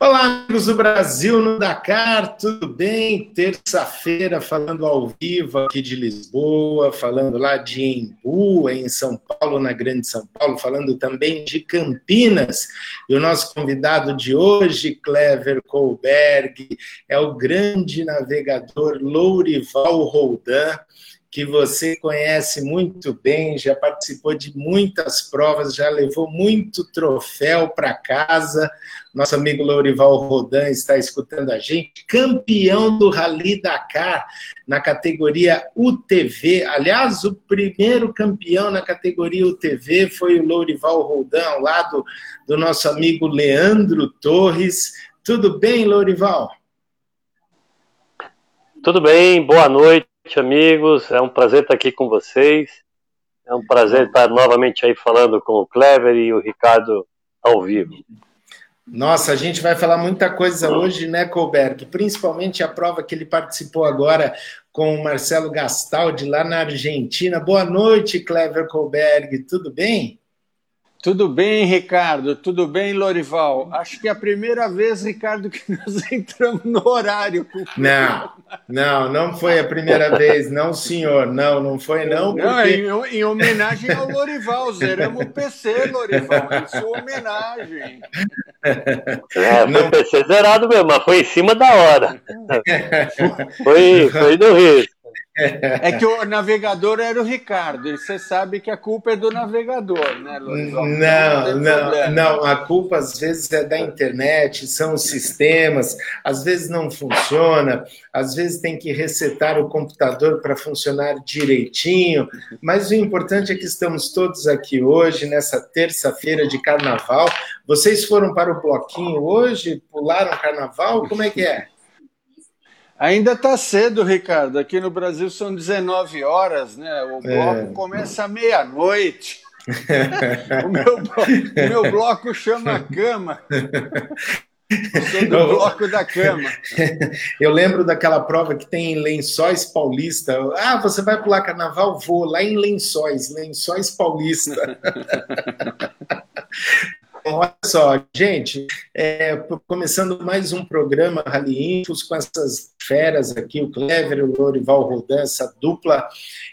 Olá, amigos do Brasil no Dakar, tudo bem? Terça-feira, falando ao vivo aqui de Lisboa, falando lá de Embu, em São Paulo, na Grande São Paulo, falando também de Campinas. E o nosso convidado de hoje, Clever Colberg, é o grande navegador Lourival Roldan que você conhece muito bem, já participou de muitas provas, já levou muito troféu para casa. Nosso amigo Lourival Rodan está escutando a gente, campeão do Rally Dakar na categoria UTV. Aliás, o primeiro campeão na categoria UTV foi o Lourival Rodan, ao lado do nosso amigo Leandro Torres. Tudo bem, Lourival? Tudo bem, boa noite noite, amigos. É um prazer estar aqui com vocês. É um prazer estar novamente aí falando com o Clever e o Ricardo ao vivo. Nossa, a gente vai falar muita coisa hoje, né, Colberg? Principalmente a prova que ele participou agora com o Marcelo Gastaldi lá na Argentina. Boa noite, Clever Colberg. Tudo bem? Tudo bem, Ricardo? Tudo bem, Lorival? Acho que é a primeira vez, Ricardo, que nós entramos no horário. Não, não, não foi a primeira vez, não, senhor. Não, não foi, não. Porque... Não, em, em homenagem ao Lorival. Zeramos o PC, Lorival. Em sua homenagem. É, foi PC zerado mesmo, mas foi em cima da hora. Foi, foi no risco. É que o navegador era o Ricardo, e você sabe que a culpa é do navegador, né, Lorizão? Não, não, não, não, a culpa às vezes é da internet, são os sistemas, às vezes não funciona, às vezes tem que resetar o computador para funcionar direitinho, mas o importante é que estamos todos aqui hoje, nessa terça-feira de carnaval. Vocês foram para o bloquinho hoje? Pularam carnaval? Como é que é? Ainda está cedo, Ricardo. Aqui no Brasil são 19 horas, né? O bloco é. começa à meia-noite. o, meu, o meu bloco chama cama. sou do bloco da cama. Eu lembro daquela prova que tem em Lençóis Paulista. Ah, você vai pular carnaval? Vou lá em Lençóis, Lençóis Paulista. Olha só, gente, é, começando mais um programa Rally Infos com essas feras aqui, o Clever, o Lorival Rodan, essa dupla,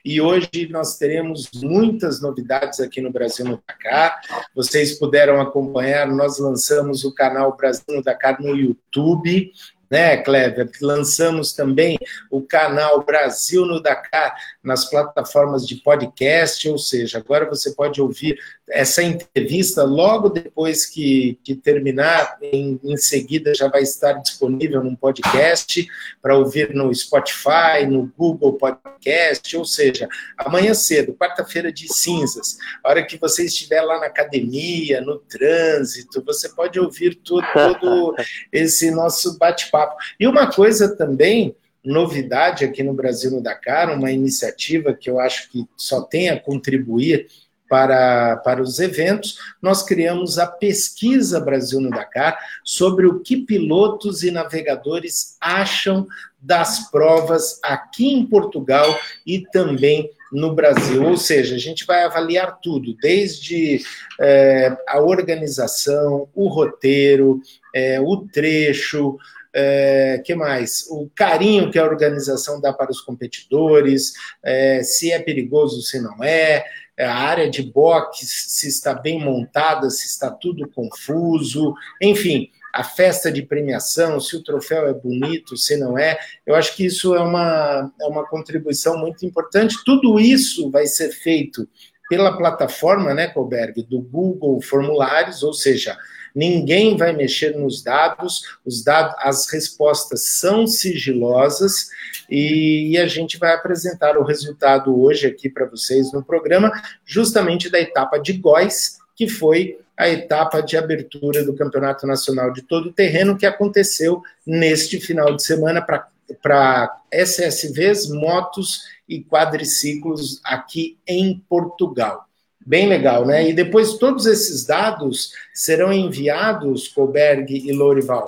e hoje nós teremos muitas novidades aqui no Brasil no Dakar. Vocês puderam acompanhar, nós lançamos o canal Brasil no Dakar no YouTube, né, Clever? Lançamos também o canal Brasil no Dakar nas plataformas de podcast, ou seja, agora você pode ouvir essa entrevista logo depois que, que terminar, em, em seguida já vai estar disponível num podcast para ouvir no Spotify, no Google Podcast, ou seja, amanhã cedo, quarta-feira de cinzas, a hora que você estiver lá na academia, no trânsito, você pode ouvir tudo, todo esse nosso bate-papo papo. E uma coisa também, novidade aqui no Brasil no Dakar, uma iniciativa que eu acho que só tem a contribuir para, para os eventos, nós criamos a Pesquisa Brasil no Dakar sobre o que pilotos e navegadores acham das provas aqui em Portugal e também no Brasil. Ou seja, a gente vai avaliar tudo, desde é, a organização, o roteiro, é, o trecho, é, que mais? O carinho que a organização dá para os competidores, é, se é perigoso, se não é, é, a área de boxe, se está bem montada, se está tudo confuso, enfim, a festa de premiação, se o troféu é bonito, se não é. Eu acho que isso é uma, é uma contribuição muito importante. Tudo isso vai ser feito pela plataforma, né, Colberg, do Google Formulários, ou seja, ninguém vai mexer nos dados, os dados, as respostas são sigilosas e, e a gente vai apresentar o resultado hoje aqui para vocês no programa, justamente da etapa de Góis, que foi a etapa de abertura do Campeonato Nacional de Todo Terreno, que aconteceu neste final de semana para SSVs, motos e quadriciclos aqui em Portugal. Bem legal, né? E depois todos esses dados serão enviados, Colberg e Lorival,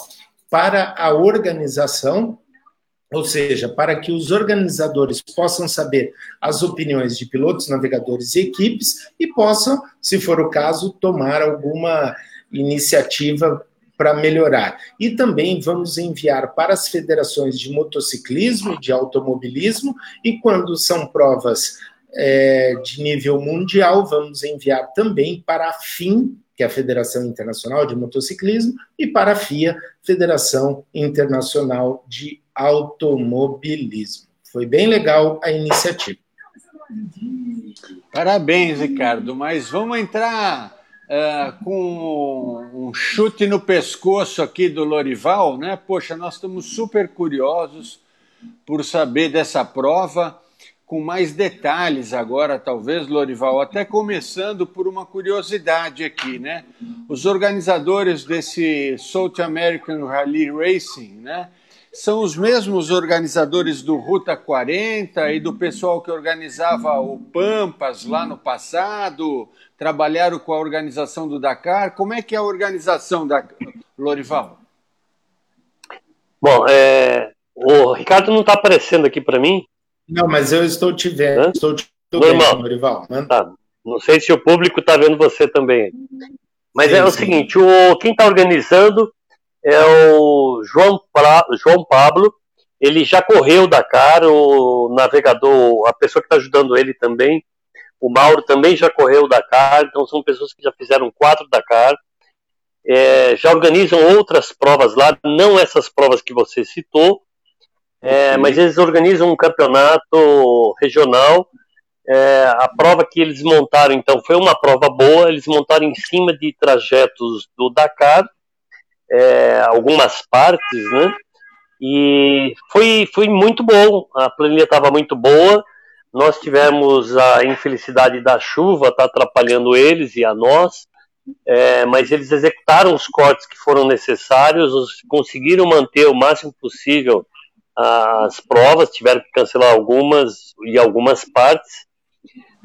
para a organização, ou seja, para que os organizadores possam saber as opiniões de pilotos, navegadores e equipes e possam, se for o caso, tomar alguma iniciativa para melhorar. E também vamos enviar para as federações de motociclismo e de automobilismo, e quando são provas é, de nível mundial, vamos enviar também para a FIM, que é a Federação Internacional de Motociclismo, e para a FIA, Federação Internacional de Automobilismo. Foi bem legal a iniciativa. Parabéns, Ricardo, mas vamos entrar uh, com um chute no pescoço aqui do Lorival, né? Poxa, nós estamos super curiosos por saber dessa prova com mais detalhes agora, talvez, Lorival, até começando por uma curiosidade aqui, né? Os organizadores desse South American Rally Racing, né? São os mesmos organizadores do Ruta 40 e do pessoal que organizava o Pampas lá no passado, trabalharam com a organização do Dakar. Como é que é a organização da Lorival? Bom, é, o Ricardo não está aparecendo aqui para mim, não, mas eu estou te vendo. Hã? Estou te Normal. Morival. Tá. Não sei se o público está vendo você também. Mas sim, é o sim. seguinte: o, quem está organizando é o João, pra, João Pablo. Ele já correu Dakar, o navegador, a pessoa que está ajudando ele também. O Mauro também já correu Dakar, então são pessoas que já fizeram quatro Dakar. É, já organizam outras provas lá, não essas provas que você citou, é, mas eles organizam um campeonato regional. É, a prova que eles montaram, então, foi uma prova boa. Eles montaram em cima de trajetos do Dakar, é, algumas partes, né? E foi, foi muito bom. A planilha estava muito boa. Nós tivemos a infelicidade da chuva, tá atrapalhando eles e a nós. É, mas eles executaram os cortes que foram necessários, conseguiram manter o máximo possível as provas, tiveram que cancelar algumas e algumas partes,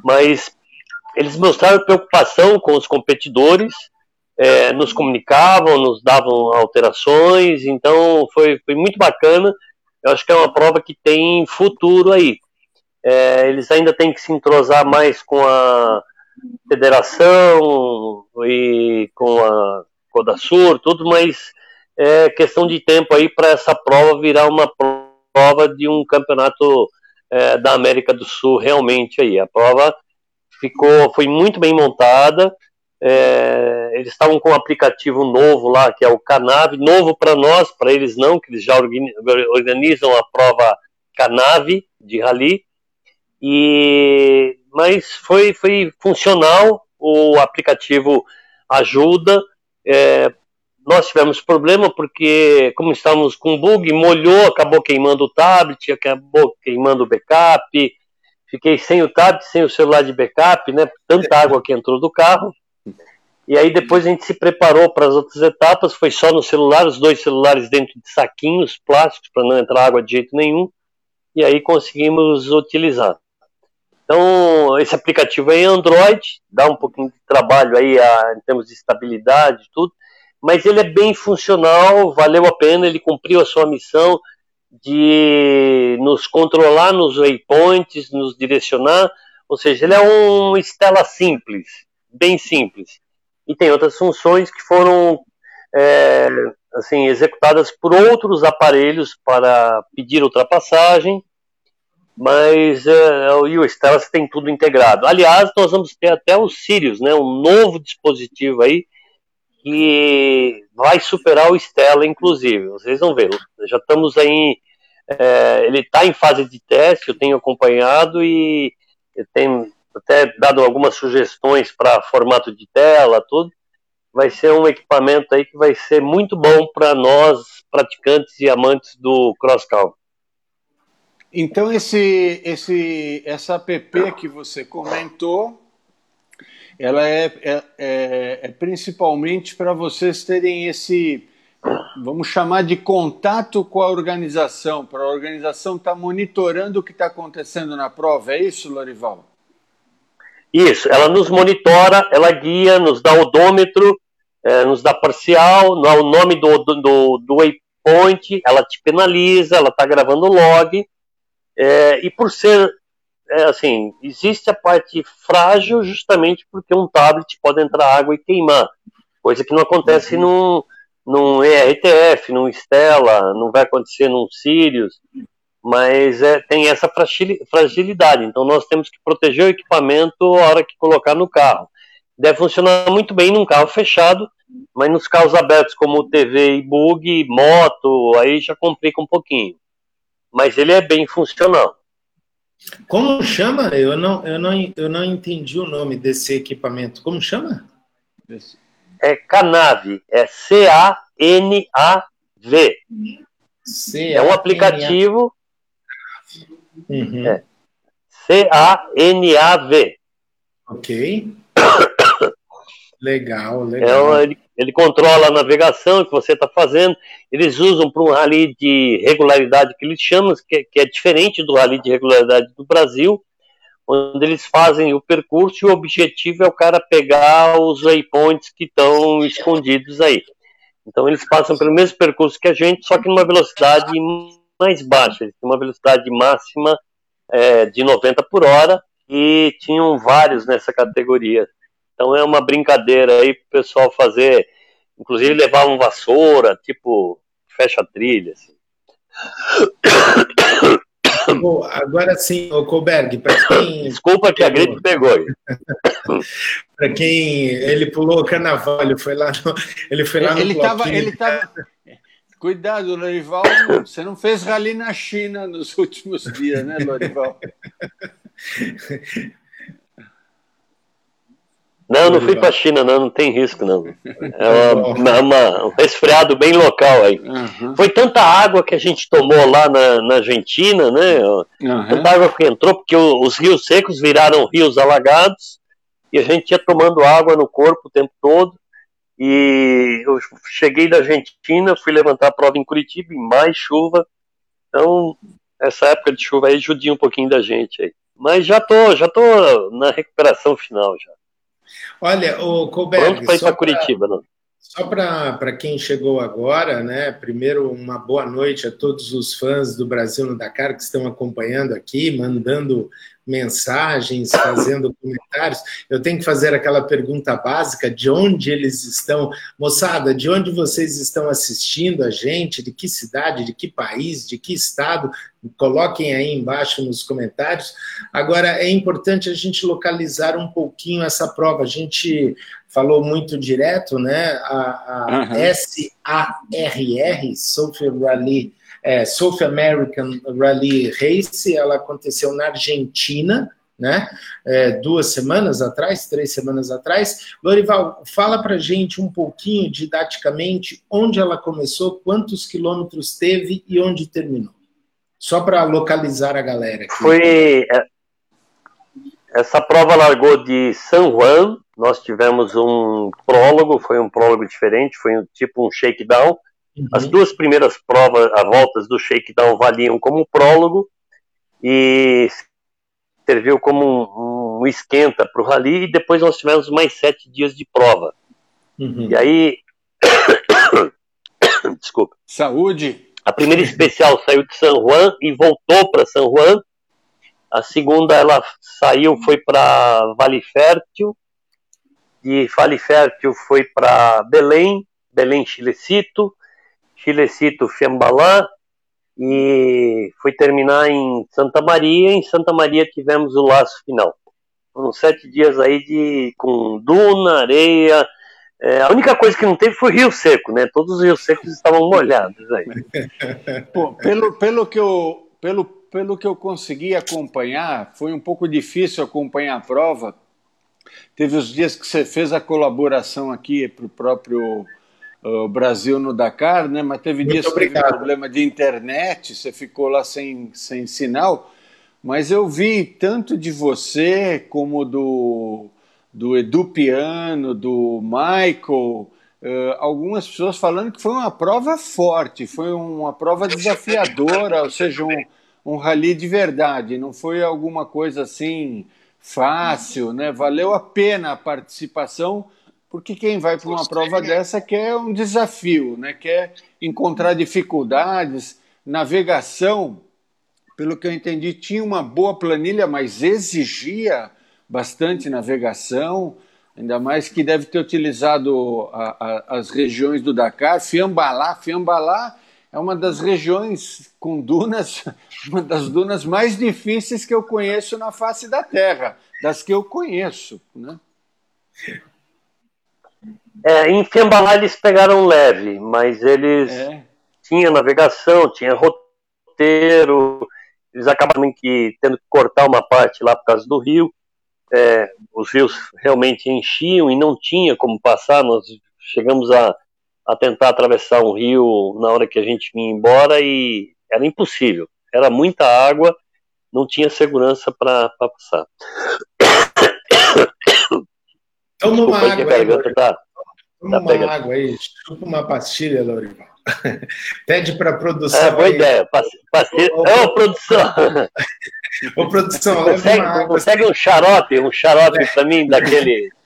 mas eles mostraram preocupação com os competidores, é, nos comunicavam, nos davam alterações, então foi, foi muito bacana. Eu acho que é uma prova que tem futuro aí. É, eles ainda têm que se entrosar mais com a federação e com a Codasur, tudo, mas é questão de tempo aí para essa prova virar uma prova de um campeonato é, da América do Sul realmente aí. A prova ficou, foi muito bem montada. É, eles estavam com um aplicativo novo lá, que é o Canave, novo para nós, para eles não, que eles já organizam a prova Canave de rally. E mas foi foi funcional. O aplicativo ajuda. É, nós tivemos problema porque, como estávamos com bug, molhou, acabou queimando o tablet, acabou queimando o backup. Fiquei sem o tablet, sem o celular de backup, né? Tanta água que entrou do carro. E aí depois a gente se preparou para as outras etapas, foi só no celular, os dois celulares dentro de saquinhos plásticos para não entrar água de jeito nenhum. E aí conseguimos utilizar. Então, esse aplicativo é em Android, dá um pouquinho de trabalho aí a, em termos de estabilidade e tudo, mas ele é bem funcional, valeu a pena, ele cumpriu a sua missão de nos controlar nos waypoints, nos direcionar, ou seja, ele é um Stella simples, bem simples. E tem outras funções que foram é, assim executadas por outros aparelhos para pedir ultrapassagem, mas é, o Stella tem tudo integrado. Aliás, nós vamos ter até o Sirius, né, um novo dispositivo aí que vai superar o Stella, inclusive. Vocês vão ver. Já estamos aí. É, ele está em fase de teste, eu tenho acompanhado e tenho até dado algumas sugestões para formato de tela, tudo. Vai ser um equipamento aí que vai ser muito bom para nós, praticantes e amantes do cross country. Então esse, esse, essa app que você comentou ela é, é, é, é principalmente para vocês terem esse, vamos chamar de contato com a organização, para a organização estar tá monitorando o que está acontecendo na prova, é isso, Lorival? Isso, ela nos monitora, ela guia, nos dá odômetro, é, nos dá parcial, o nome do, do, do waypoint, ela te penaliza, ela está gravando log, é, e por ser é assim, existe a parte frágil justamente porque um tablet pode entrar água e queimar, coisa que não acontece uhum. num, num ERTF, num Stella, não vai acontecer num Sirius, mas é, tem essa fragilidade. Então nós temos que proteger o equipamento a hora que colocar no carro. Deve funcionar muito bem num carro fechado, mas nos carros abertos como TV e bug, moto, aí já complica um pouquinho. Mas ele é bem funcional. Como chama? Eu não, eu não, eu não entendi o nome desse equipamento. Como chama? É Canave, é C-A-N-A-V. É um aplicativo. Uhum. É. C-A-N-A-V. Ok. legal, legal. É, ele, ele, controla a navegação que você está fazendo. Eles usam para um rally de regularidade que eles chamam, que, que é diferente do rally de regularidade do Brasil onde eles fazem o percurso e o objetivo é o cara pegar os waypoints que estão escondidos aí. Então eles passam pelo mesmo percurso que a gente, só que numa velocidade mais baixa, eles têm uma velocidade máxima é, de 90 por hora e tinham vários nessa categoria. Então é uma brincadeira aí para o pessoal fazer, inclusive levavam vassoura, tipo fecha trilha. Assim. Bom, agora sim, o Colberg, para quem. Desculpa que a gripe pegou. para quem ele pulou o carnaval, ele foi lá no. Ele foi lá no ele tava, ele tava. Cuidado, Lorival, você não fez rally na China nos últimos dias, né, Lorival? Não, não fui para China, não, não tem risco, não. É uma, uma, um resfriado bem local aí. Uhum. Foi tanta água que a gente tomou lá na, na Argentina, né? Uhum. Tanta água que entrou, porque os rios secos viraram rios alagados e a gente ia tomando água no corpo o tempo todo. E eu cheguei da Argentina, fui levantar a prova em Curitiba, em mais chuva. Então, essa época de chuva aí judia um pouquinho da gente aí. Mas já tô, já tô na recuperação final já. Olha, o Colberg. Pronto para ir para Curitiba, não? Só para quem chegou agora, né? Primeiro, uma boa noite a todos os fãs do Brasil no Dakar que estão acompanhando aqui, mandando mensagens, fazendo comentários. Eu tenho que fazer aquela pergunta básica: de onde eles estão? Moçada, de onde vocês estão assistindo a gente? De que cidade, de que país, de que estado? Coloquem aí embaixo nos comentários. Agora, é importante a gente localizar um pouquinho essa prova. A gente falou muito direto, né? A, a uhum. SARR, Sophia Rally é, South American Rally Race, ela aconteceu na Argentina, né? É, duas semanas atrás, três semanas atrás. Lorival, fala para gente um pouquinho didaticamente onde ela começou, quantos quilômetros teve e onde terminou. Só para localizar a galera. Aqui. Foi é, essa prova largou de San Juan. Nós tivemos um prólogo, foi um prólogo diferente, foi um, tipo um shakedown Uhum. As duas primeiras provas, as voltas do shakedown valiam como prólogo e serviu como um, um esquenta para o rally e depois nós tivemos mais sete dias de prova. Uhum. E aí, desculpa. Saúde. A primeira especial saiu de San Juan e voltou para San Juan. A segunda ela saiu, foi para Vale Fértil. De Vale Fértil foi para Belém, Belém Chilecito. Chilecito Fiambalã e foi terminar em Santa Maria. Em Santa Maria tivemos o laço final. Foram sete dias aí de com duna, areia. É, a única coisa que não teve foi rio seco, né? Todos os rios secos estavam molhados aí. Pô, pelo, pelo que eu pelo, pelo que eu consegui acompanhar, foi um pouco difícil acompanhar a prova. Teve os dias que você fez a colaboração aqui para o próprio o Brasil no Dakar, né? Mas teve Muito dias que teve problema de internet, você ficou lá sem, sem sinal. Mas eu vi tanto de você como do, do Edu Piano, do Michael, uh, algumas pessoas falando que foi uma prova forte, foi uma prova desafiadora, ou seja, um, um rally de verdade, não foi alguma coisa assim fácil, né? Valeu a pena a participação porque quem vai para uma prova dessa quer um desafio, né? quer encontrar dificuldades. Navegação, pelo que eu entendi, tinha uma boa planilha, mas exigia bastante navegação. Ainda mais que deve ter utilizado a, a, as regiões do Dakar, Fiambalá. Fiambalá é uma das regiões com dunas, uma das dunas mais difíceis que eu conheço na face da Terra, das que eu conheço. Né? É, em Fiambalá eles pegaram leve, mas eles é. tinham navegação, tinha roteiro, eles acabaram que tendo que cortar uma parte lá por causa do rio é, os rios realmente enchiam e não tinha como passar. Nós chegamos a, a tentar atravessar um rio na hora que a gente vinha embora e era impossível. Era muita água, não tinha segurança para passar. Toma uma água aí, tá, Toma tá uma água aí, chupa uma pastilha, Lorival. Pede para a produção. É, boa aí. ideia. Passe... Ô, produção. Ô, produção, consegue, consegue um xarope, um xarope para mim daquele.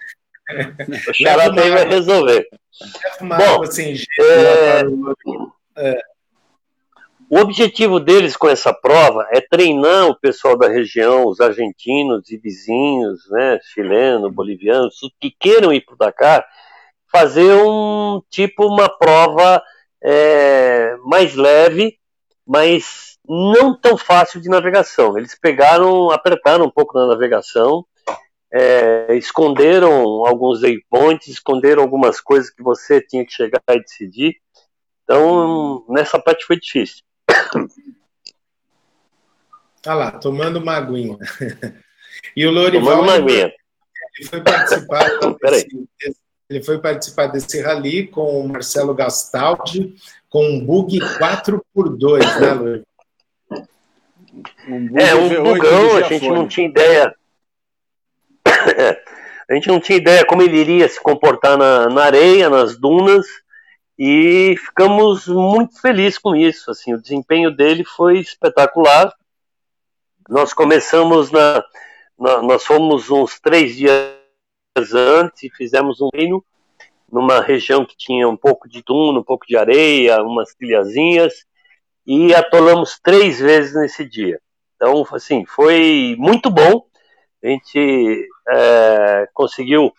O xarope aí vai resolver. Bom, assim, é... é... O objetivo deles com essa prova é treinar o pessoal da região, os argentinos e vizinhos, né, chilenos, bolivianos, que queiram ir para o Dakar, fazer um tipo uma prova é, mais leve, mas não tão fácil de navegação. Eles pegaram, apertaram um pouco na navegação, é, esconderam alguns waypoints, esconderam algumas coisas que você tinha que chegar e decidir. Então, nessa parte foi difícil. Olha lá, tomando uma aguinha. E o Lorival tomando uma aguinha. Ele foi participar desse, ele foi participar desse rally com o Marcelo Gastaldi, com um bug 4x2, né, Luiz? Um é, um bugão, a gente não tinha ideia. a gente não tinha ideia como ele iria se comportar na, na areia, nas dunas, e ficamos muito felizes com isso. Assim, o desempenho dele foi espetacular. Nós começamos na, na nós fomos uns três dias antes, fizemos um treino numa região que tinha um pouco de duna, um pouco de areia, umas trilhazinhas, e atolamos três vezes nesse dia. Então, assim, foi muito bom. A gente é, conseguiu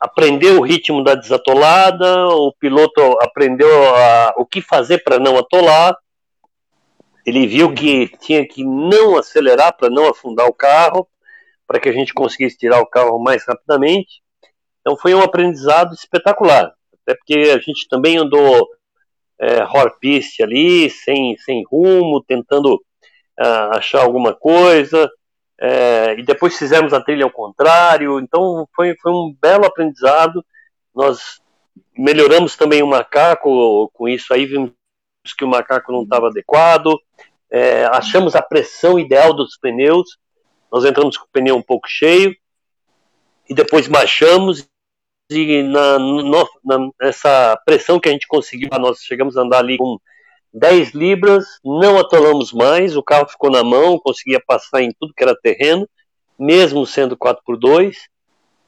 aprender o ritmo da desatolada, o piloto aprendeu a, o que fazer para não atolar. Ele viu que tinha que não acelerar para não afundar o carro, para que a gente conseguisse tirar o carro mais rapidamente. Então foi um aprendizado espetacular, até porque a gente também andou é, horpiste ali, sem, sem rumo, tentando uh, achar alguma coisa, é, e depois fizemos a trilha ao contrário, então foi, foi um belo aprendizado. Nós melhoramos também o macaco com isso aí, vimos que o macaco não estava adequado, é, achamos a pressão ideal dos pneus, nós entramos com o pneu um pouco cheio e depois baixamos e na, no, na, nessa pressão que a gente conseguiu, nós chegamos a andar ali com 10 libras, não atolamos mais, o carro ficou na mão, conseguia passar em tudo que era terreno, mesmo sendo 4x2. Uhum.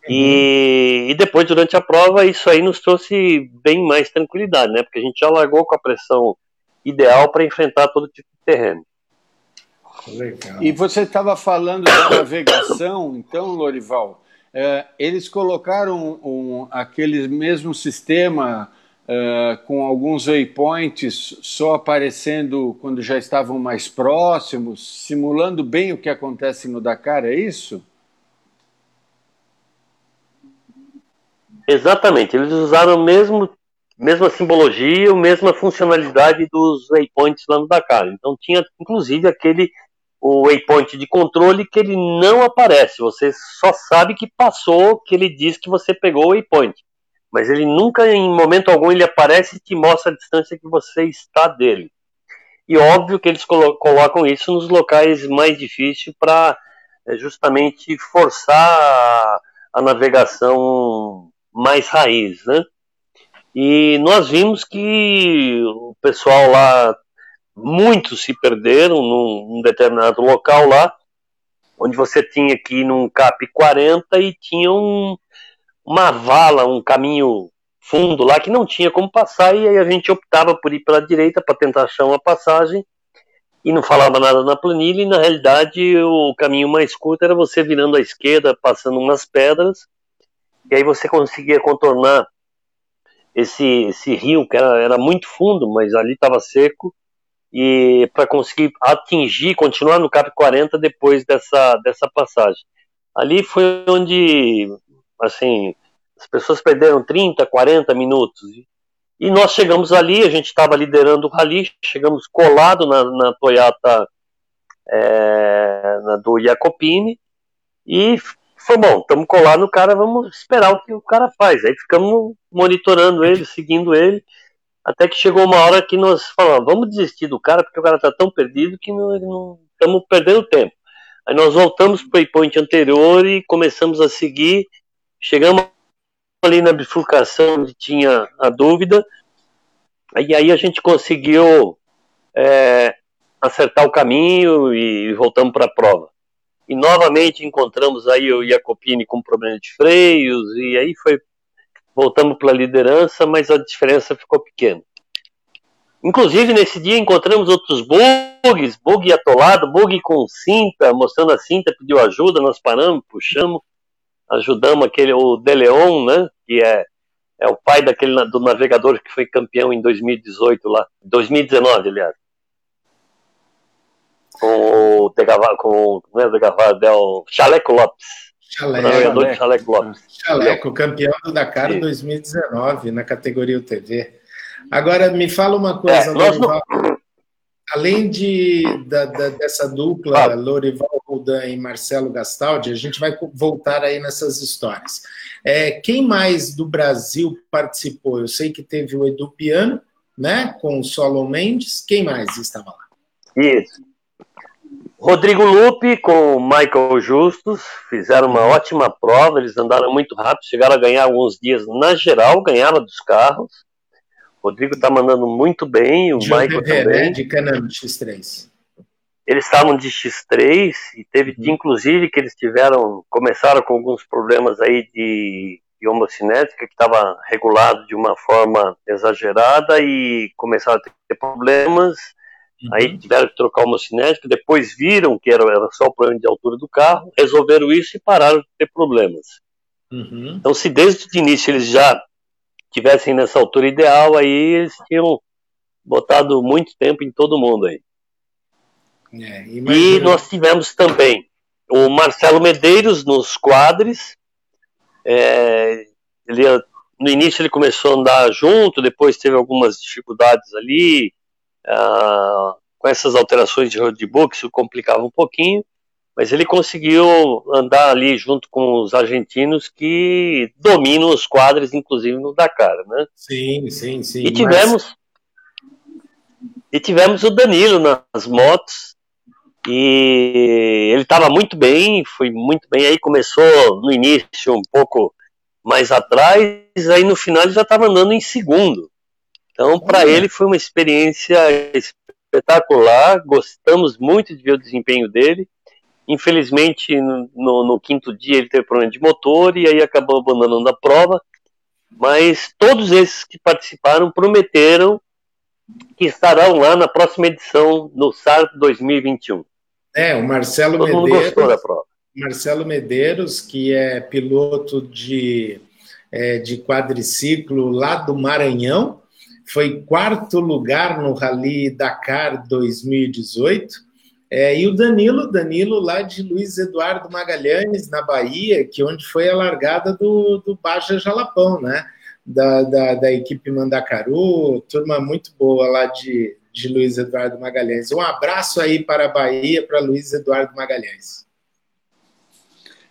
E, e, depois, durante a prova, isso aí nos trouxe bem mais tranquilidade, né? Porque a gente já largou com a pressão ideal para enfrentar todo tipo de terreno. Legal. E você estava falando da navegação, então, Lorival, é, eles colocaram um, aquele mesmo sistema é, com alguns waypoints só aparecendo quando já estavam mais próximos, simulando bem o que acontece no Dakar, é isso? Exatamente, eles usaram o mesmo mesma simbologia, a mesma funcionalidade dos waypoints lá no Dakar. Então tinha inclusive aquele o waypoint de controle que ele não aparece. Você só sabe que passou, que ele diz que você pegou o waypoint. Mas ele nunca, em momento algum, ele aparece e te mostra a distância que você está dele. E óbvio que eles colocam isso nos locais mais difíceis para é, justamente forçar a, a navegação mais raiz, né? E nós vimos que o pessoal lá muitos se perderam num, num, determinado local lá, onde você tinha que ir num CAP 40 e tinha um, uma vala, um caminho fundo lá que não tinha como passar, e aí a gente optava por ir pela direita para tentar achar uma passagem, e não falava nada na planilha, e na realidade o caminho mais curto era você virando à esquerda, passando umas pedras, que aí você conseguia contornar esse, esse rio que era, era muito fundo, mas ali estava seco, e para conseguir atingir, continuar no CAP 40 depois dessa, dessa passagem. Ali foi onde, assim, as pessoas perderam 30, 40 minutos. E nós chegamos ali, a gente estava liderando o rally, chegamos colado na, na Toyota é, na do Jacopini, e foi bom, estamos colados no cara, vamos esperar o que o cara faz. Aí ficamos monitorando ele, seguindo ele, até que chegou uma hora que nós falamos, vamos desistir do cara, porque o cara está tão perdido que não estamos perdendo tempo. Aí nós voltamos para o waypoint anterior e começamos a seguir. Chegamos ali na bifurcação onde tinha a dúvida, e aí a gente conseguiu é, acertar o caminho e voltamos para a prova. E novamente encontramos aí o Jacopini com problema de freios, e aí foi voltamos para a liderança, mas a diferença ficou pequena. Inclusive, nesse dia encontramos outros bugs, bug atolado, bug com cinta, mostrando a cinta, pediu ajuda, nós paramos, puxamos, ajudamos aquele, o Deleon, né, que é, é o pai daquele, do navegador que foi campeão em 2018 lá, 2019, aliás. Com o com, não é Degavar, é o Chaleco Lopes. Chaleco, Chaleco, Chaleco Lopes. Chaleco, campeão do Dakar 2019 na categoria UTV. Agora, me fala uma coisa, é, Lorival. Não... Além de, da, da, dessa dupla, ah. Lorival Roldan e Marcelo Gastaldi, a gente vai voltar aí nessas histórias. É, quem mais do Brasil participou? Eu sei que teve o Edu Piano, né, com o Solon Mendes. Quem mais estava lá? Isso. Rodrigo Lupe com o Michael Justus fizeram uma ótima prova, eles andaram muito rápido, chegaram a ganhar alguns dias na geral, ganhava dos carros. Rodrigo está mandando muito bem, o de Michael também. Né? De Canon X3. Eles estavam de X3 e teve uhum. inclusive que eles tiveram, começaram com alguns problemas aí de, de homocinética que estava regulado de uma forma exagerada e começaram a ter problemas. Aí tiveram que trocar o homocinético, depois viram que era, era só o problema de altura do carro, resolveram isso e pararam de ter problemas. Uhum. Então, se desde o início eles já tivessem nessa altura ideal, aí eles tinham botado muito tempo em todo mundo aí. É, e nós tivemos também o Marcelo Medeiros nos quadres. É, ele, no início ele começou a andar junto, depois teve algumas dificuldades ali, ah, com essas alterações de roadbook, isso complicava um pouquinho, mas ele conseguiu andar ali junto com os argentinos que dominam os quadros, inclusive no Dakar, né? Sim, sim, sim. E tivemos, mas... e tivemos o Danilo nas motos, e ele estava muito bem, foi muito bem. Aí começou no início um pouco mais atrás, aí no final ele já estava andando em segundo. Então, para ele foi uma experiência espetacular. Gostamos muito de ver o desempenho dele. Infelizmente, no, no, quinto dia ele teve problema de motor e aí acabou abandonando a prova. Mas todos esses que participaram prometeram que estarão lá na próxima edição no SAR 2021. É, o Marcelo Todo Medeiros. Mundo gostou da prova. Marcelo Medeiros, que é piloto de, é, de quadriciclo lá do Maranhão, foi quarto lugar no Rally Dakar 2018. É, e o Danilo, Danilo lá de Luiz Eduardo Magalhães, na Bahia, que onde foi a largada do, do Baja Jalapão, né? Da, da, da, equipe Mandacaru, turma muito boa lá de, de Luiz Eduardo Magalhães. Um abraço aí para a Bahia, para Luiz Eduardo Magalhães.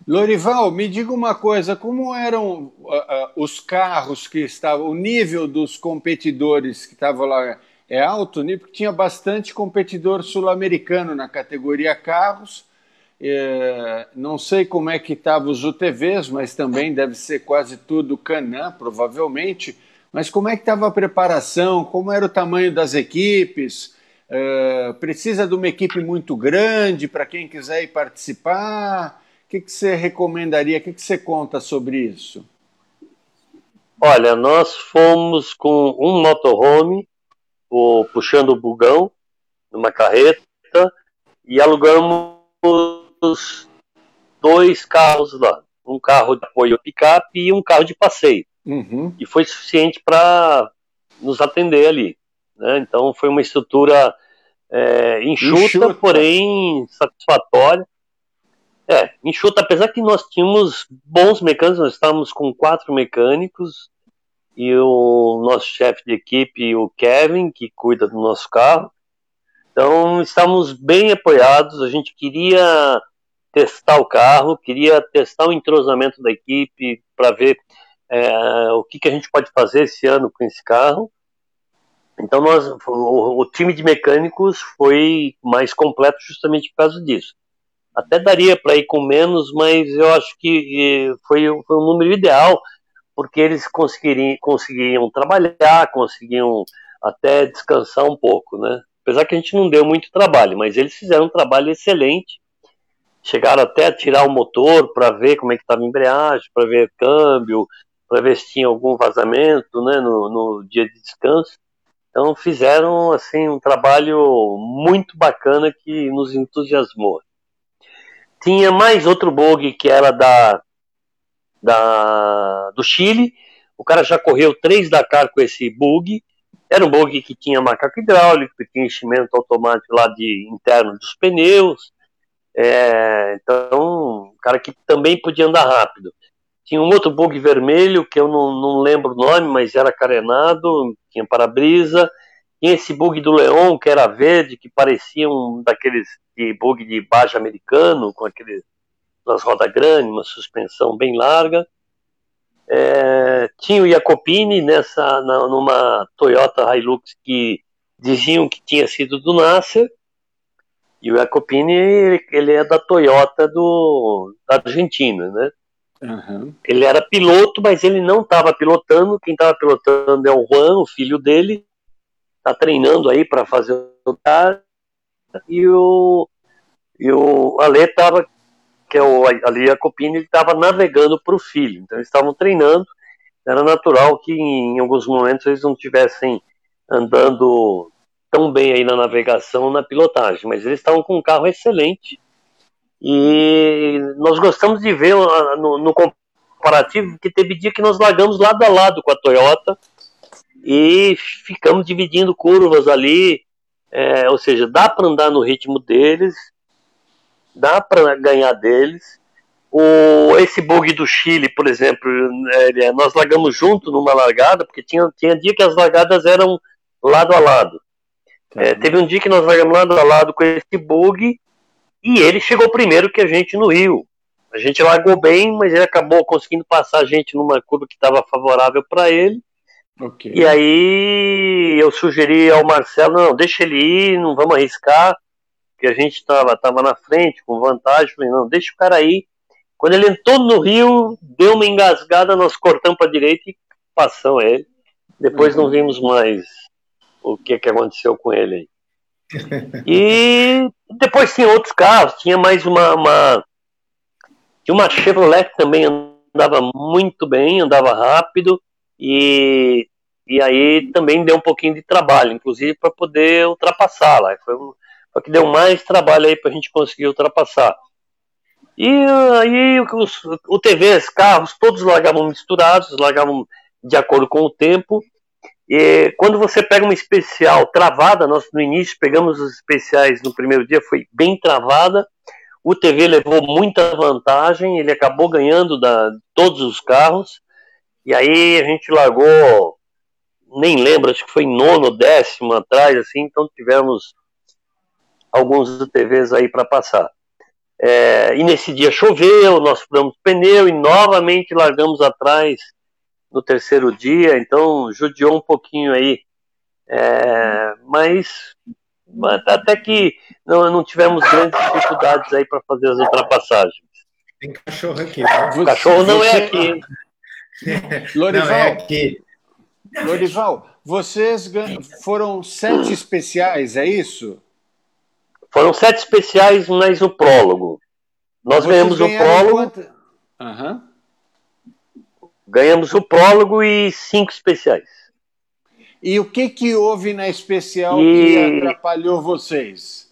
Lorival, me diga uma coisa: como eram uh, uh, os carros que estavam, o nível dos competidores que estavam lá? É alto nível, porque tinha bastante competidor sul-americano na categoria carros. É, não sei como é que estavam os UTVs, mas também deve ser quase tudo Canã, provavelmente. Mas como é que estava a preparação? Como era o tamanho das equipes? É, precisa de uma equipe muito grande para quem quiser ir participar? Que, que você recomendaria? O que, que você conta sobre isso? Olha, nós fomos com um motorhome, o, puxando o bugão, numa carreta, e alugamos dois carros lá. um carro de apoio picape e um carro de passeio. Uhum. E foi suficiente para nos atender ali. Né? Então foi uma estrutura é, enxuta, enxuta, porém satisfatória. É, enxuta, apesar que nós tínhamos bons mecânicos, nós estávamos com quatro mecânicos e o nosso chefe de equipe, o Kevin, que cuida do nosso carro. Então estávamos bem apoiados, a gente queria testar o carro, queria testar o entrosamento da equipe para ver é, o que, que a gente pode fazer esse ano com esse carro. Então nós, o, o, time de mecânicos foi mais completo justamente por causa disso. Até daria para ir com menos, mas eu acho que foi, foi um número ideal, porque eles conseguiriam, conseguiam trabalhar, conseguiam até descansar um pouco, né? Apesar que a gente não deu muito trabalho, mas eles fizeram um trabalho excelente. Chegaram até a tirar o motor para ver como é que estava a embreagem, para ver câmbio, para ver se tinha algum vazamento né, no, no dia de descanso. Então fizeram assim um trabalho muito bacana que nos entusiasmou. Tinha mais outro bug que era da, da do Chile. O cara já correu três Dakar com esse bug. Era um bug que tinha macaco hidráulico, que tinha enchimento automático lá de interno dos pneus. É, então, um cara que também podia andar rápido. Tinha um outro bug vermelho, que eu não, não lembro o nome, mas era carenado, tinha para-brisa. Tinha esse bug do Leon, que era verde, que parecia um daqueles de bug de baixo americano, com aqueles rodas grandes, uma suspensão bem larga. É, tinha o Jacopini nessa, na, numa Toyota Hilux que diziam que tinha sido do Nasser. E o Jacopini, ele, ele é da Toyota do, da Argentina, né? Uhum. Ele era piloto, mas ele não estava pilotando. Quem estava pilotando é o Juan, o filho dele. Está treinando aí para fazer o. E o, e o Ale estava, que é o Ali Jacopini, ele estava navegando para o filho. Então eles estavam treinando. Era natural que em alguns momentos eles não estivessem andando tão bem aí na navegação, na pilotagem, mas eles estavam com um carro excelente e nós gostamos de ver no, no comparativo que teve dia que nós largamos lado a lado com a Toyota e ficamos dividindo curvas ali. É, ou seja, dá para andar no ritmo deles, dá para ganhar deles. O, esse bug do Chile, por exemplo, é, nós largamos junto numa largada, porque tinha, tinha dia que as largadas eram lado a lado. É, teve um dia que nós largamos lado a lado com esse bug e ele chegou primeiro que a gente no Rio. A gente largou bem, mas ele acabou conseguindo passar a gente numa curva que estava favorável para ele. Okay. E aí eu sugeri ao Marcelo, não, deixa ele ir, não vamos arriscar, porque a gente estava tava na frente, com vantagem. Falei, não, deixa o cara aí. Quando ele entrou no Rio, deu uma engasgada, nós cortamos para a direita e passamos ele. Depois uhum. não vimos mais o que, que aconteceu com ele. E depois tinha outros carros, tinha mais uma, uma tinha uma Chevrolet que também andava muito bem, andava rápido e, e aí também deu um pouquinho de trabalho, inclusive para poder ultrapassá-la. Foi, foi que deu mais trabalho aí para a gente conseguir ultrapassar. E aí os carros, todos largavam misturados, largavam de acordo com o tempo. E quando você pega uma especial travada, nós no início pegamos os especiais no primeiro dia, foi bem travada. O TV levou muita vantagem, ele acabou ganhando da todos os carros. E aí a gente largou, nem lembro, acho que foi nono, décimo atrás, assim, então tivemos alguns UTVs aí para passar. É, e nesse dia choveu, nós furamos pneu e novamente largamos atrás no terceiro dia, então judiou um pouquinho aí. É, mas, mas, até que não, não tivemos grandes dificuldades aí para fazer as ultrapassagens. Tem cachorro aqui. Tá? O cachorro não é aqui. Lorival, não é aqui. Lorival, vocês foram sete especiais, é isso? Foram sete especiais, mas o prólogo. Nós vocês ganhamos o prólogo. Uhum. Ganhamos o prólogo e cinco especiais. E o que, que houve na especial e... que atrapalhou vocês?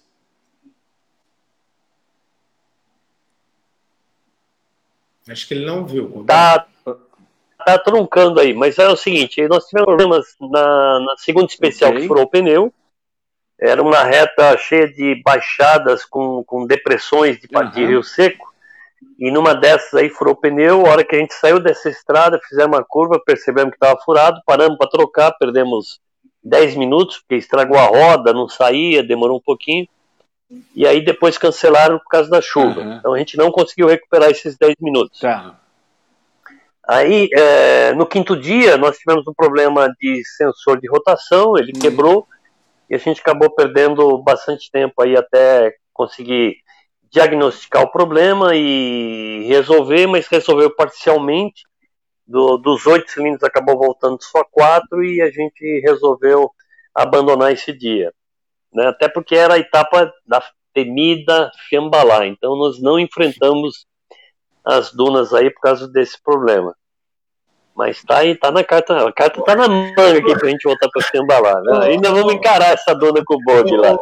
Acho que ele não viu. Tá, tá truncando aí, mas é o seguinte, nós tivemos problemas na, na segunda especial okay. que furou o pneu, era uma reta cheia de baixadas com, com depressões de, uhum. de rio seco, e numa dessas aí furou o pneu, a hora que a gente saiu dessa estrada, fizemos uma curva, percebemos que estava furado, paramos para trocar, perdemos 10 minutos, porque estragou a roda, não saía, demorou um pouquinho, e aí depois cancelaram por causa da chuva. Uhum. Então a gente não conseguiu recuperar esses 10 minutos. Tá. Aí, é, no quinto dia, nós tivemos um problema de sensor de rotação, ele uhum. quebrou, e a gente acabou perdendo bastante tempo aí até conseguir diagnosticar o problema e resolver, mas resolveu parcialmente. Do, dos oito cilindros acabou voltando só quatro e a gente resolveu abandonar esse dia. Né? Até porque era a etapa da temida Fiambalá, então nós não enfrentamos as dunas aí por causa desse problema. Mas tá aí, tá na carta, a carta tá na manga aqui pra gente voltar pra Fiambalá. Né? Ainda vamos encarar essa duna com o Bob lá.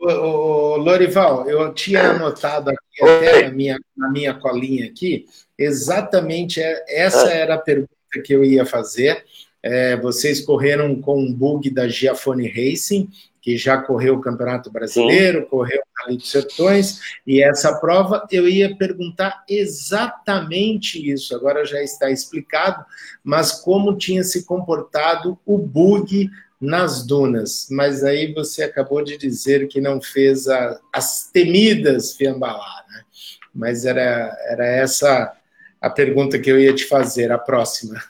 Ô, Lorival, eu tinha anotado aqui até na minha, na minha colinha aqui, exatamente é, essa era a pergunta que eu ia fazer. É, vocês correram com um bug da Giafone Racing, que já correu o Campeonato Brasileiro, Sim. correu o Rally dos Sertões, e essa prova eu ia perguntar exatamente isso, agora já está explicado, mas como tinha se comportado o bug nas dunas, mas aí você acabou de dizer que não fez a, as temidas Fiambalá, né? Mas era, era essa a pergunta que eu ia te fazer, a próxima.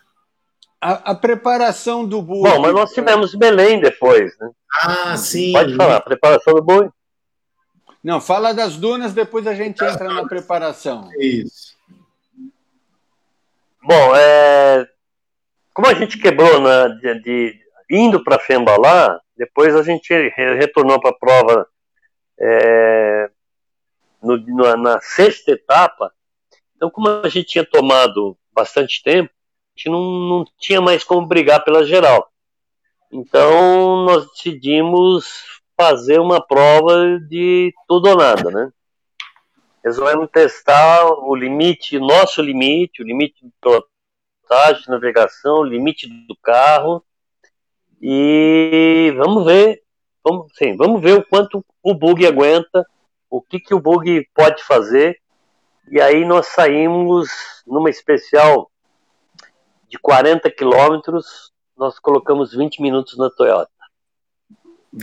A, a preparação do boi. Bom, mas nós tivemos Belém depois, né? Ah, sim. Pode falar, a preparação do boi. Não, fala das dunas, depois a gente entra na preparação. Isso. Bom, é, como a gente quebrou na, de, de indo para Fembalá, depois a gente retornou para a prova é, no, na, na, sexta etapa. Então, como a gente tinha tomado bastante tempo, gente não, não tinha mais como brigar pela geral. Então, nós decidimos fazer uma prova de tudo ou nada, né? Resolvemos testar o limite, nosso limite, o limite de pilotagem, navegação, o limite do carro, e vamos ver, vamos, sim, vamos ver o quanto o bug aguenta, o que, que o bug pode fazer. E aí nós saímos numa especial de 40 quilômetros, nós colocamos 20 minutos na Toyota.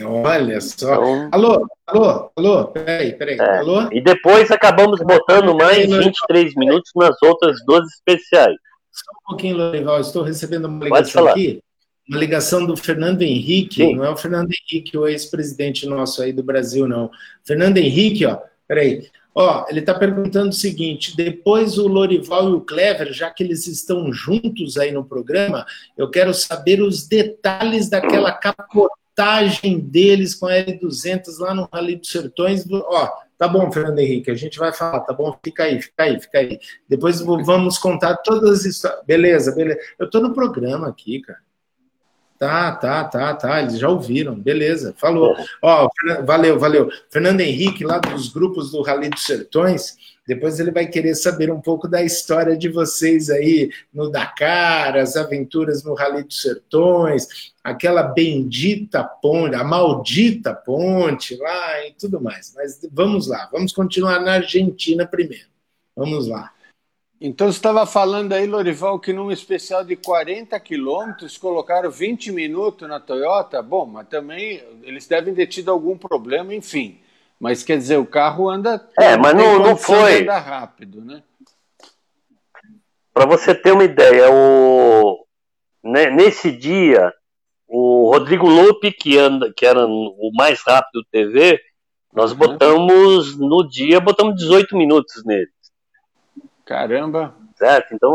Olha só. Então, alô, alô, alô, peraí, peraí. É, alô? E depois acabamos botando mais 23 minutos nas outras duas especiais. Só um pouquinho, Lorival, estou recebendo uma ligação aqui uma ligação do Fernando Henrique, Sim. não é o Fernando Henrique, o ex-presidente nosso aí do Brasil, não. Fernando Henrique, ó, peraí. Ó, ele está perguntando o seguinte: depois o Lorival e o Clever, já que eles estão juntos aí no programa, eu quero saber os detalhes daquela capotagem deles com a L200 lá no Rally dos Sertões. Ó, tá bom, Fernando Henrique, a gente vai falar, tá bom? Fica aí, fica aí, fica aí. Depois vamos contar todas as histórias. Beleza, beleza. Eu tô no programa aqui, cara. Tá, tá, tá, tá. Eles já ouviram, beleza. Falou. Ó, valeu, valeu. Fernando Henrique, lá dos grupos do Rally dos Sertões, depois ele vai querer saber um pouco da história de vocês aí no Dakar, as aventuras no Rally dos Sertões, aquela bendita ponte, a maldita ponte lá e tudo mais. Mas vamos lá, vamos continuar na Argentina primeiro. Vamos lá. Então você estava falando aí, Lorival, que num especial de 40 quilômetros colocaram 20 minutos na Toyota. Bom, mas também eles devem ter tido algum problema, enfim. Mas quer dizer, o carro anda. É, mas não, não foi. Anda rápido, né? Para você ter uma ideia, o... Né, nesse dia, o Rodrigo Lupe, que, anda, que era o mais rápido do TV, nós uhum. botamos no dia, botamos 18 minutos nele. Caramba! Certo? Então,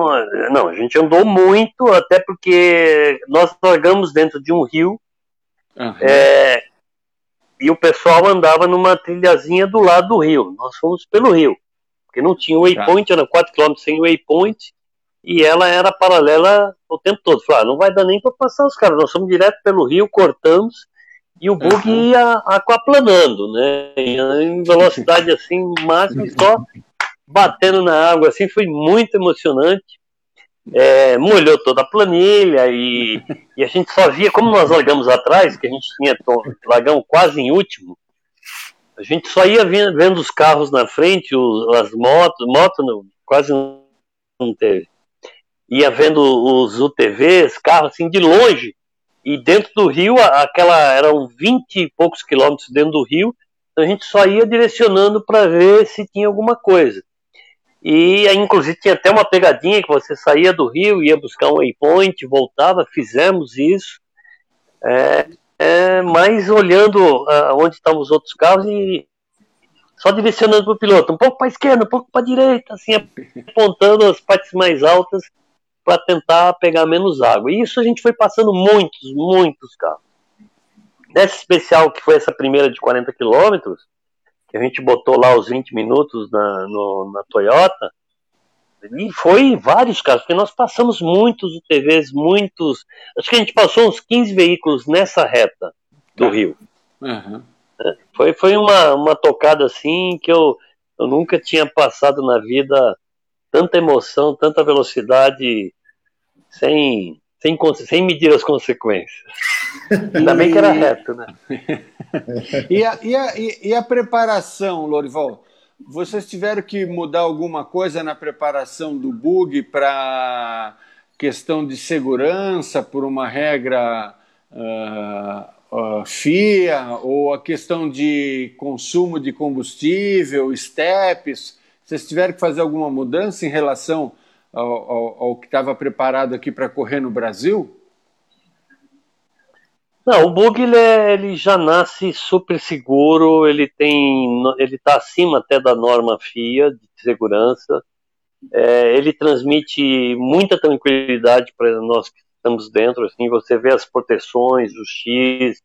não, a gente andou muito, até porque nós largamos dentro de um rio uhum. é, e o pessoal andava numa trilhazinha do lado do rio. Nós fomos pelo rio, porque não tinha waypoint, tá. era 4 km sem waypoint e ela era paralela o tempo todo. Falei, ah, não vai dar nem para passar os caras, nós fomos direto pelo rio, cortamos e o bug uhum. ia aquaplanando, né? Em velocidade assim máxima, só batendo na água, assim, foi muito emocionante. É, molhou toda a planilha e, e, a gente só via, como nós largamos atrás, que a gente tinha largamos quase em último, a gente só ia vendo, vendo os carros na frente, os, as motos, moto não, quase não teve. Ia vendo os UTVs, carros assim de longe, e dentro do rio, aquela eram 20 e poucos quilômetros dentro do rio, então a gente só ia direcionando para ver se tinha alguma coisa. E inclusive tinha até uma pegadinha que você saía do rio, ia buscar um waypoint, voltava, fizemos isso. É, é, mas olhando uh, onde estavam os outros carros e só direcionando para o piloto, um pouco para a esquerda, um pouco para a direita, assim, apontando as partes mais altas para tentar pegar menos água. E isso a gente foi passando muitos, muitos carros. Nessa especial, que foi essa primeira de 40 quilômetros, que a gente botou lá os 20 minutos na, no, na Toyota, e foi vários carros, porque nós passamos muitos UTVs, muitos. Acho que a gente passou uns 15 veículos nessa reta do ah. Rio. Uhum. Foi, foi uma, uma tocada assim que eu, eu nunca tinha passado na vida tanta emoção, tanta velocidade sem, sem, sem medir as consequências. Ainda bem que era reto, né? e, a, e, a, e a preparação, Lorival? Vocês tiveram que mudar alguma coisa na preparação do bug para questão de segurança, por uma regra uh, uh, FIA, ou a questão de consumo de combustível, steps? Vocês tiveram que fazer alguma mudança em relação ao, ao, ao que estava preparado aqui para correr no Brasil? Não, o bug ele, é, ele, já nasce super seguro, ele tem, ele está acima até da norma FIA de segurança. É, ele transmite muita tranquilidade para nós que estamos dentro. Assim, você vê as proteções, o X,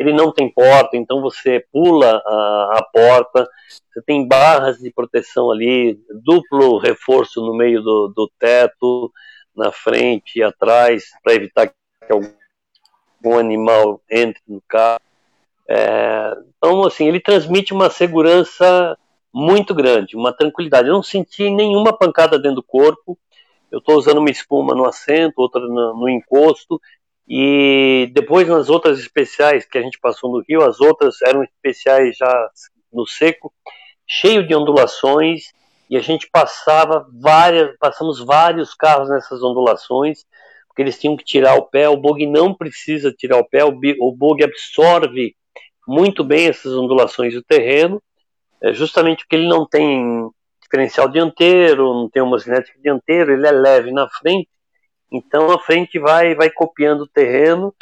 ele não tem porta, então você pula a, a porta. Você tem barras de proteção ali, duplo reforço no meio do, do teto, na frente e atrás, para evitar que algum um animal entre no carro. É, então, assim, ele transmite uma segurança muito grande, uma tranquilidade. Eu não senti nenhuma pancada dentro do corpo. Eu estou usando uma espuma no assento, outra no, no, encosto. E depois, nas outras especiais que a gente passou no Rio, as outras eram especiais já no seco, cheio de ondulações. E a gente passava várias, passamos vários carros nessas ondulações porque eles tinham que tirar o pé. O bug não precisa tirar o pé, o bug absorve muito bem essas ondulações do terreno, é justamente porque ele não tem diferencial dianteiro, não tem cinética dianteiro, ele é leve na frente, então a frente vai, vai copiando o terreno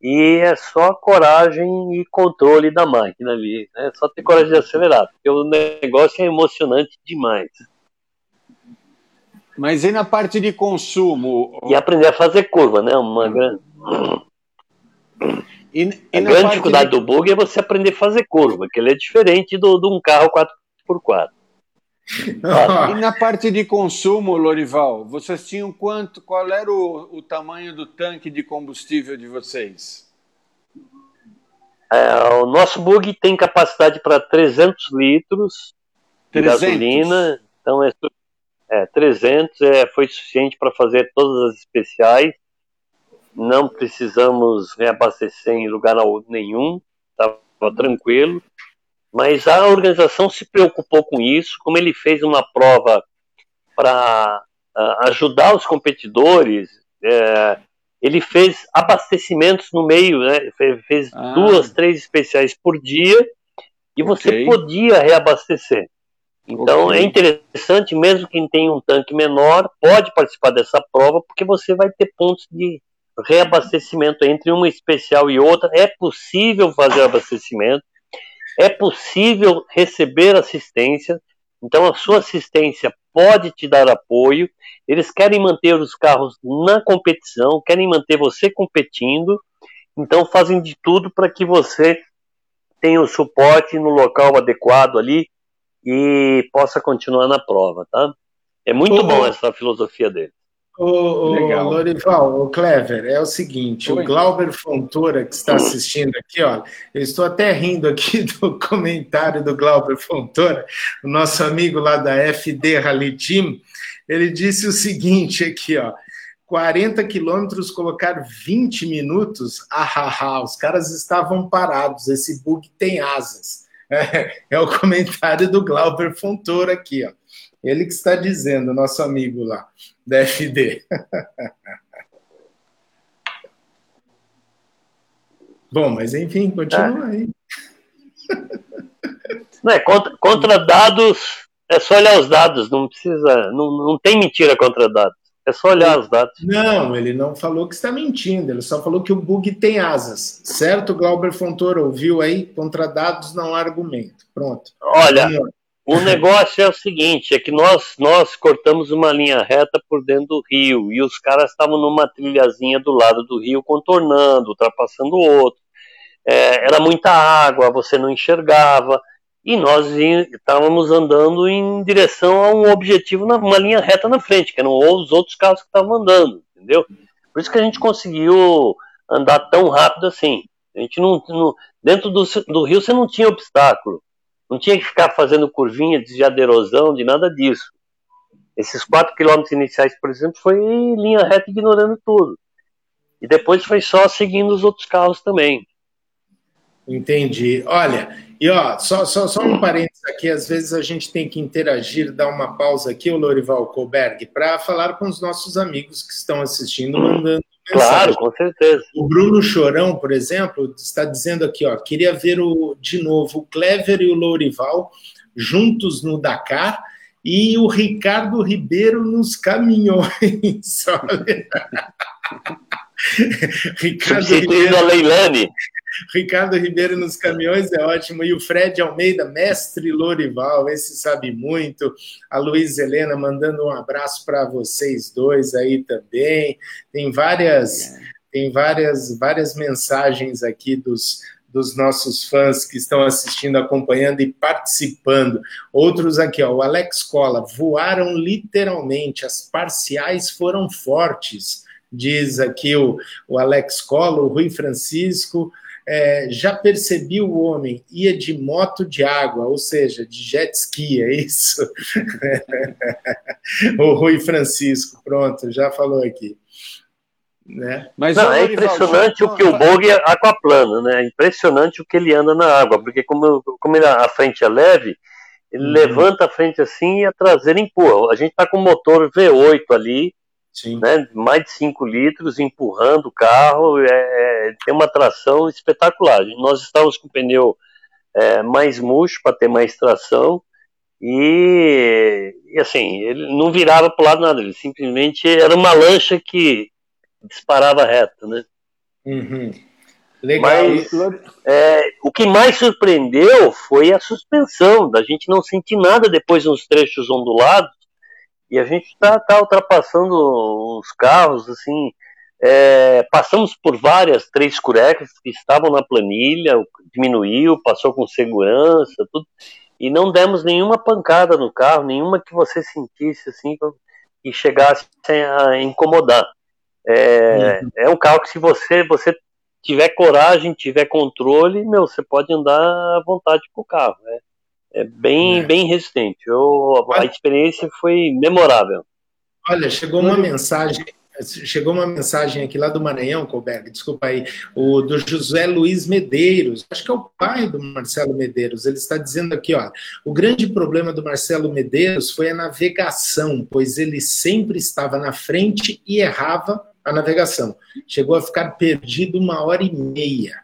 e é só coragem e controle da máquina ali, né? é só ter coragem de acelerar, porque o negócio é emocionante demais. Mas e na parte de consumo? E aprender a fazer curva, né? Uma grande. E, e a grande dificuldade de... do bug é você aprender a fazer curva, que ele é diferente do, de um carro 4x4. e na parte de consumo, Lorival, vocês tinham quanto? Qual era o, o tamanho do tanque de combustível de vocês? É, o nosso bug tem capacidade para 300 litros 300? de gasolina, então é é, 300 é, foi suficiente para fazer todas as especiais. Não precisamos reabastecer em lugar nenhum, estava tranquilo. Mas a organização se preocupou com isso, como ele fez uma prova para ajudar os competidores, é, ele fez abastecimentos no meio, né? fez ah. duas, três especiais por dia e você okay. podia reabastecer. Então okay. é interessante, mesmo quem tem um tanque menor, pode participar dessa prova, porque você vai ter pontos de reabastecimento entre uma especial e outra. É possível fazer abastecimento, é possível receber assistência. Então a sua assistência pode te dar apoio. Eles querem manter os carros na competição, querem manter você competindo. Então fazem de tudo para que você tenha o suporte no local adequado ali e possa continuar na prova, tá? É muito bom essa filosofia dele. O, o Lorival, o Clever, é o seguinte: Oi. o Glauber Fontoura, que está assistindo aqui, ó, eu estou até rindo aqui do comentário do Glauber Fontoura, o nosso amigo lá da FD Rally Team. Ele disse o seguinte aqui, ó. 40 quilômetros, colocar 20 minutos, ah, ah, ah, os caras estavam parados, esse bug tem asas. É, é o comentário do Glauber Fontoura aqui, ó. Ele que está dizendo, nosso amigo lá, da FD. Bom, mas enfim, continua aí. Não é, contra, contra, dados, é só olhar os dados, não precisa, não, não tem mentira contra dados. É só olhar os dados. Não, ele não falou que está mentindo, ele só falou que o bug tem asas. Certo, Glauber Fontoura? Ouviu aí? Contra dados não há argumento. Pronto. Olha, o negócio é o seguinte, é que nós, nós cortamos uma linha reta por dentro do rio e os caras estavam numa trilhazinha do lado do rio contornando, ultrapassando o outro. É, era muita água, você não enxergava e nós estávamos andando em direção a um objetivo, uma linha reta na frente, que eram os outros carros que estavam andando, entendeu? Por isso que a gente conseguiu andar tão rápido assim. A gente não, não dentro do, do rio você não tinha obstáculo. Não tinha que ficar fazendo curvinha, desviar de erosão, de nada disso. Esses 4 quilômetros iniciais, por exemplo, foi linha reta ignorando tudo. E depois foi só seguindo os outros carros também. Entendi. Olha, e ó, só, só, só um parênteses aqui, às vezes a gente tem que interagir, dar uma pausa aqui, o Lorival Colberg, para falar com os nossos amigos que estão assistindo, mandando Claro, com certeza. O Bruno Chorão, por exemplo, está dizendo aqui, ó, queria ver o, de novo o Clever e o Lourival juntos no Dakar e o Ricardo Ribeiro nos caminhões. Ricardo Ribeiro, a Leilane. Ricardo Ribeiro nos caminhões é ótimo. E o Fred Almeida, mestre Lorival, esse sabe muito. A Luiz Helena mandando um abraço para vocês dois aí também. Tem várias, tem várias, várias mensagens aqui dos, dos nossos fãs que estão assistindo, acompanhando e participando. Outros aqui, ó, o Alex Cola, voaram literalmente, as parciais foram fortes, diz aqui o, o Alex Cola, o Rui Francisco, é, já percebi o homem, ia de moto de água, ou seja, de jet ski, é isso? o Rui Francisco, pronto, já falou aqui. Né? Mas não, é impressionante o que o Bog é aquaplano, né? É impressionante o que ele anda na água, porque como, como ele, a frente é leve, ele uhum. levanta a frente assim e a traseira empurra. A gente está com o motor V8 ali, né, mais de 5 litros, empurrando o carro, é, é, tem uma tração espetacular. Nós estávamos com o pneu é, mais murcho para ter mais tração, e, e, assim, ele não virava para o lado nada, ele simplesmente era uma lancha que disparava reto, né? Uhum. Legal. Mas é, o que mais surpreendeu foi a suspensão, da gente não sentir nada depois nos trechos ondulados, e a gente está tá ultrapassando os carros, assim, é, passamos por várias três curecas que estavam na planilha, diminuiu, passou com segurança, tudo, e não demos nenhuma pancada no carro, nenhuma que você sentisse assim e chegasse a incomodar. É, é um carro que se você você tiver coragem, tiver controle, meu, você pode andar à vontade com o carro. Né? É bem, é. bem resistente. Eu, a experiência foi memorável. Olha, chegou uma mensagem, chegou uma mensagem aqui lá do Maranhão, Colberg, desculpa aí, o do José Luiz Medeiros, acho que é o pai do Marcelo Medeiros. Ele está dizendo aqui, ó, o grande problema do Marcelo Medeiros foi a navegação, pois ele sempre estava na frente e errava a navegação. Chegou a ficar perdido uma hora e meia.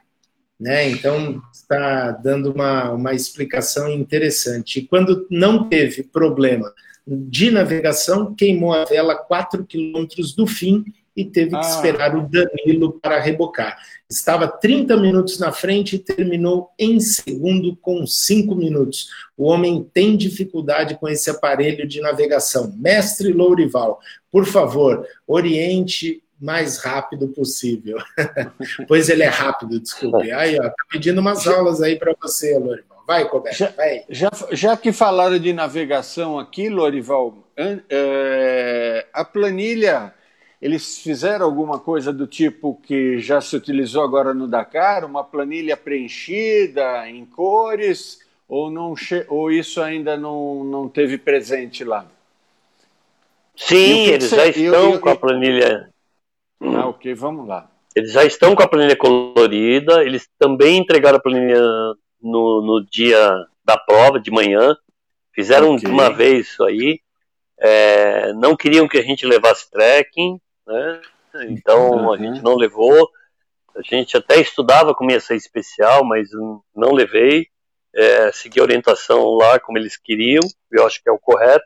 Né? Então, está dando uma, uma explicação interessante. E quando não teve problema de navegação, queimou a vela 4 quilômetros do fim e teve ah. que esperar o Danilo para rebocar. Estava 30 minutos na frente e terminou em segundo com 5 minutos. O homem tem dificuldade com esse aparelho de navegação. Mestre Lourival, por favor, oriente mais rápido possível. pois ele é rápido, desculpe. Aí, ó, tá pedindo umas aulas aí para você, Lorival. Vai, Coberto, já, vai. Já, já que falaram de navegação aqui, Lorival, é, a planilha eles fizeram alguma coisa do tipo que já se utilizou agora no Dakar, uma planilha preenchida em cores, ou, não ou isso ainda não, não teve presente lá? Sim, eles já estão eu, eu, com a planilha. Ah, ok, vamos lá. Eles já estão com a planilha colorida, eles também entregaram a planilha no, no dia da prova, de manhã. Fizeram okay. uma vez isso aí. É, não queriam que a gente levasse trekking, né? Então uhum. a gente não levou. A gente até estudava como ia ser especial, mas não levei. É, segui a orientação lá como eles queriam, eu acho que é o correto.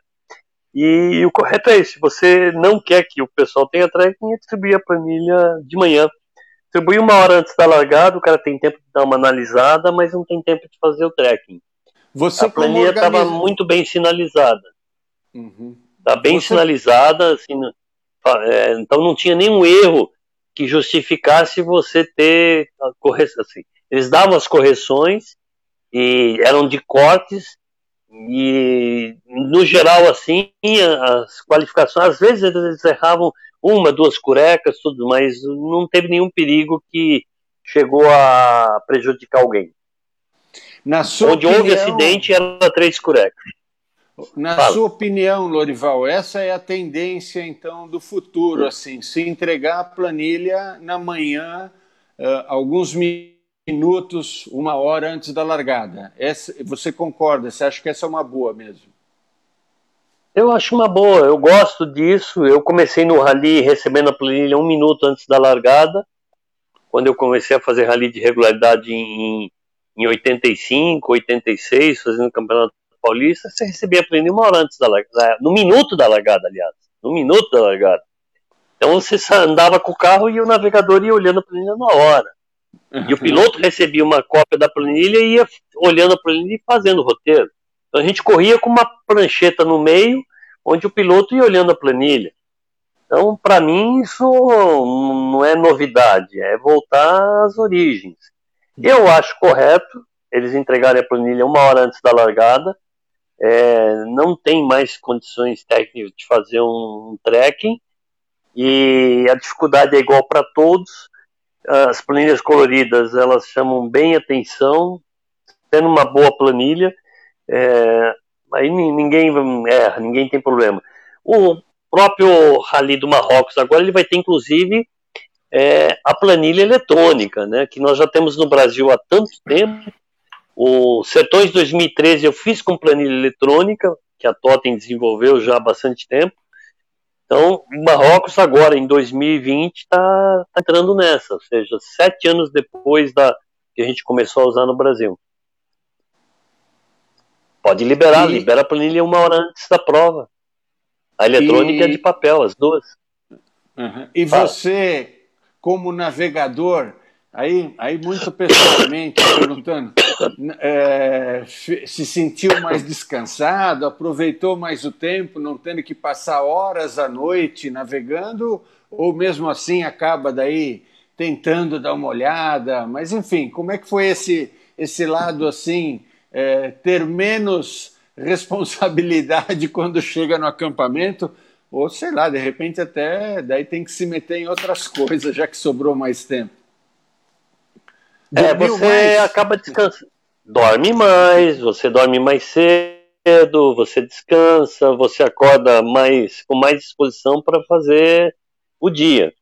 E, e o correto é esse: você não quer que o pessoal tenha trekking, é distribuir a planilha de manhã. Distribui uma hora antes da largada, o cara tem tempo de dar uma analisada, mas não tem tempo de fazer o trekking. Você a planilha estava muito bem sinalizada. Está uhum. Tá bem Você... sinalizada, assim, é, então não tinha nenhum erro que justificasse você ter a correção. Assim. Eles davam as correções e eram de cortes e no geral assim as qualificações às vezes eles erravam uma duas curecas tudo mas não teve nenhum perigo que chegou a prejudicar alguém na sua onde opinião... houve acidente era três curecas na Fala. sua opinião, Lorival, essa é a tendência então do futuro, assim, se entregar a planilha na manhã, uh, alguns minutos, uma hora antes da largada. Essa, você concorda? Você acha que essa é uma boa mesmo? Eu acho uma boa, eu gosto disso. Eu comecei no rally recebendo a planilha um minuto antes da largada, quando eu comecei a fazer rally de regularidade em, em 85, 86, fazendo campeonato Paulista, você recebia a planilha uma hora antes da largada, no minuto da largada, aliás, no minuto da largada. Então você andava com o carro e o navegador ia olhando a planilha na hora. E o piloto recebia uma cópia da planilha e ia olhando a planilha e fazendo o roteiro. Então a gente corria com uma prancheta no meio, onde o piloto ia olhando a planilha. Então, para mim, isso não é novidade, é voltar às origens. Eu acho correto eles entregarem a planilha uma hora antes da largada, é, não tem mais condições técnicas de fazer um, um trekking e a dificuldade é igual para todos. As planilhas coloridas elas chamam bem atenção, tendo uma boa planilha, é, aí ninguém erra, ninguém tem problema. O próprio Rally do Marrocos agora ele vai ter inclusive é, a planilha eletrônica, né, que nós já temos no Brasil há tanto tempo o Sertões 2013 eu fiz com planilha eletrônica, que a Totem desenvolveu já há bastante tempo. Então, Marrocos agora, em 2020, está tá entrando nessa, ou seja, sete anos depois da que a gente começou a usar no Brasil. Pode liberar, e... libera a planilha uma hora antes da prova. A eletrônica e... é de papel, as duas. Uhum. E Fala. você, como navegador, Aí, aí muito pessoalmente, perguntando, é, se sentiu mais descansado, aproveitou mais o tempo, não tendo que passar horas à noite navegando, ou mesmo assim acaba daí tentando dar uma olhada, mas enfim, como é que foi esse, esse lado assim, é, ter menos responsabilidade quando chega no acampamento, ou sei lá, de repente até daí tem que se meter em outras coisas, já que sobrou mais tempo. É, você mais. acaba descansando. Dorme mais, você dorme mais cedo, você descansa, você acorda mais com mais disposição para fazer o dia.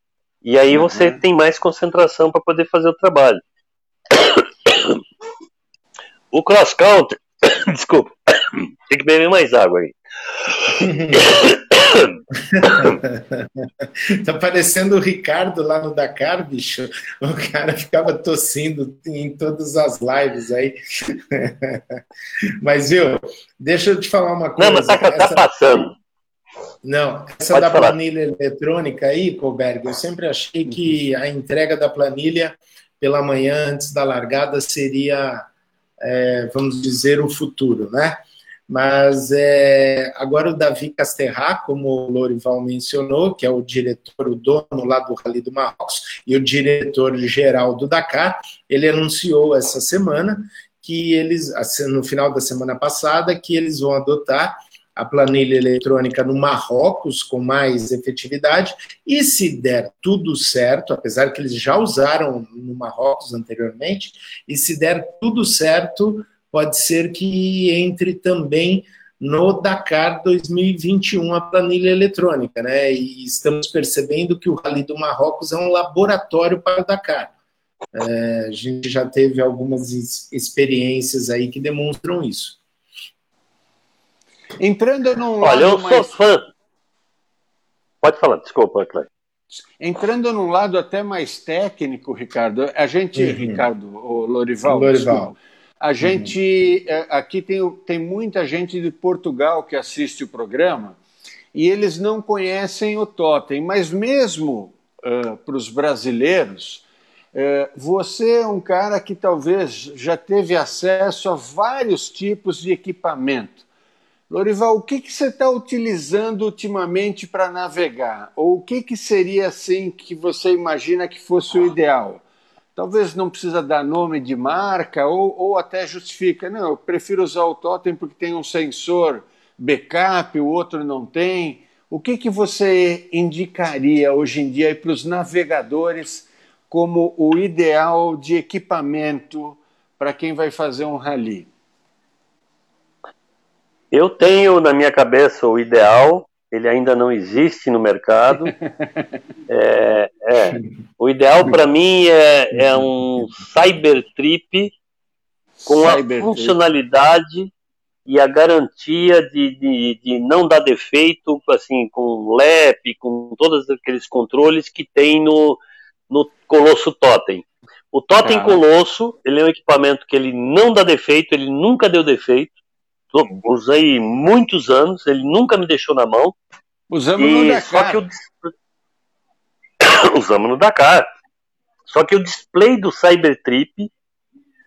E aí uhum. você tem mais concentração para poder fazer o trabalho. O cross country, desculpa, tem que beber mais água aí. tá parecendo o Ricardo lá no Dakar, bicho. O cara ficava tossindo em todas as lives aí. mas, viu, deixa eu te falar uma coisa. Não, mas tá, tá essa... passando. Não, essa Pode da falar. planilha eletrônica aí, Colberg, eu sempre achei que a entrega da planilha pela manhã antes da largada seria, é, vamos dizer, o futuro, né? Mas é, agora o Davi Casterra, como o Lorival mencionou, que é o diretor, o dono lá do Rally do Marrocos e o diretor-geral do Dakar, ele anunciou essa semana que eles, assim, no final da semana passada, que eles vão adotar a planilha eletrônica no Marrocos com mais efetividade, e se der tudo certo, apesar que eles já usaram no Marrocos anteriormente, e se der tudo certo, pode ser que entre também no Dakar 2021 a planilha eletrônica, né? E estamos percebendo que o Rally do Marrocos é um laboratório para o Dakar. É, a gente já teve algumas experiências aí que demonstram isso. Entrando num Olha, eu mais... sou fã. Pode falar, desculpa, Cláudio. Entrando num lado até mais técnico, Ricardo, a gente, uhum. Ricardo, o Lorival, Lorival. Desculpa, a gente, uhum. aqui tem, tem muita gente de Portugal que assiste o programa e eles não conhecem o Totem, mas mesmo uh, para os brasileiros, uh, você é um cara que talvez já teve acesso a vários tipos de equipamento. Lorival, o que, que você está utilizando ultimamente para navegar? Ou o que, que seria assim que você imagina que fosse o ideal? Talvez não precisa dar nome de marca ou, ou até justifica. Não, eu prefiro usar o Totem porque tem um sensor backup, o outro não tem. O que, que você indicaria hoje em dia para os navegadores como o ideal de equipamento para quem vai fazer um rally? Eu tenho na minha cabeça o ideal, ele ainda não existe no mercado. É, é. O ideal para mim é, é, um Cybertrip com Cyber a funcionalidade e a garantia de, de, de, não dar defeito, assim, com LEP, com todos aqueles controles que tem no, no Colosso Totem. O Totem ah. Colosso, ele é um equipamento que ele não dá defeito, ele nunca deu defeito, usei muitos anos, ele nunca me deixou na mão. Usamos e, no Dakar. Só que o, usamos no Dakar. Só que o display do Cybertrip,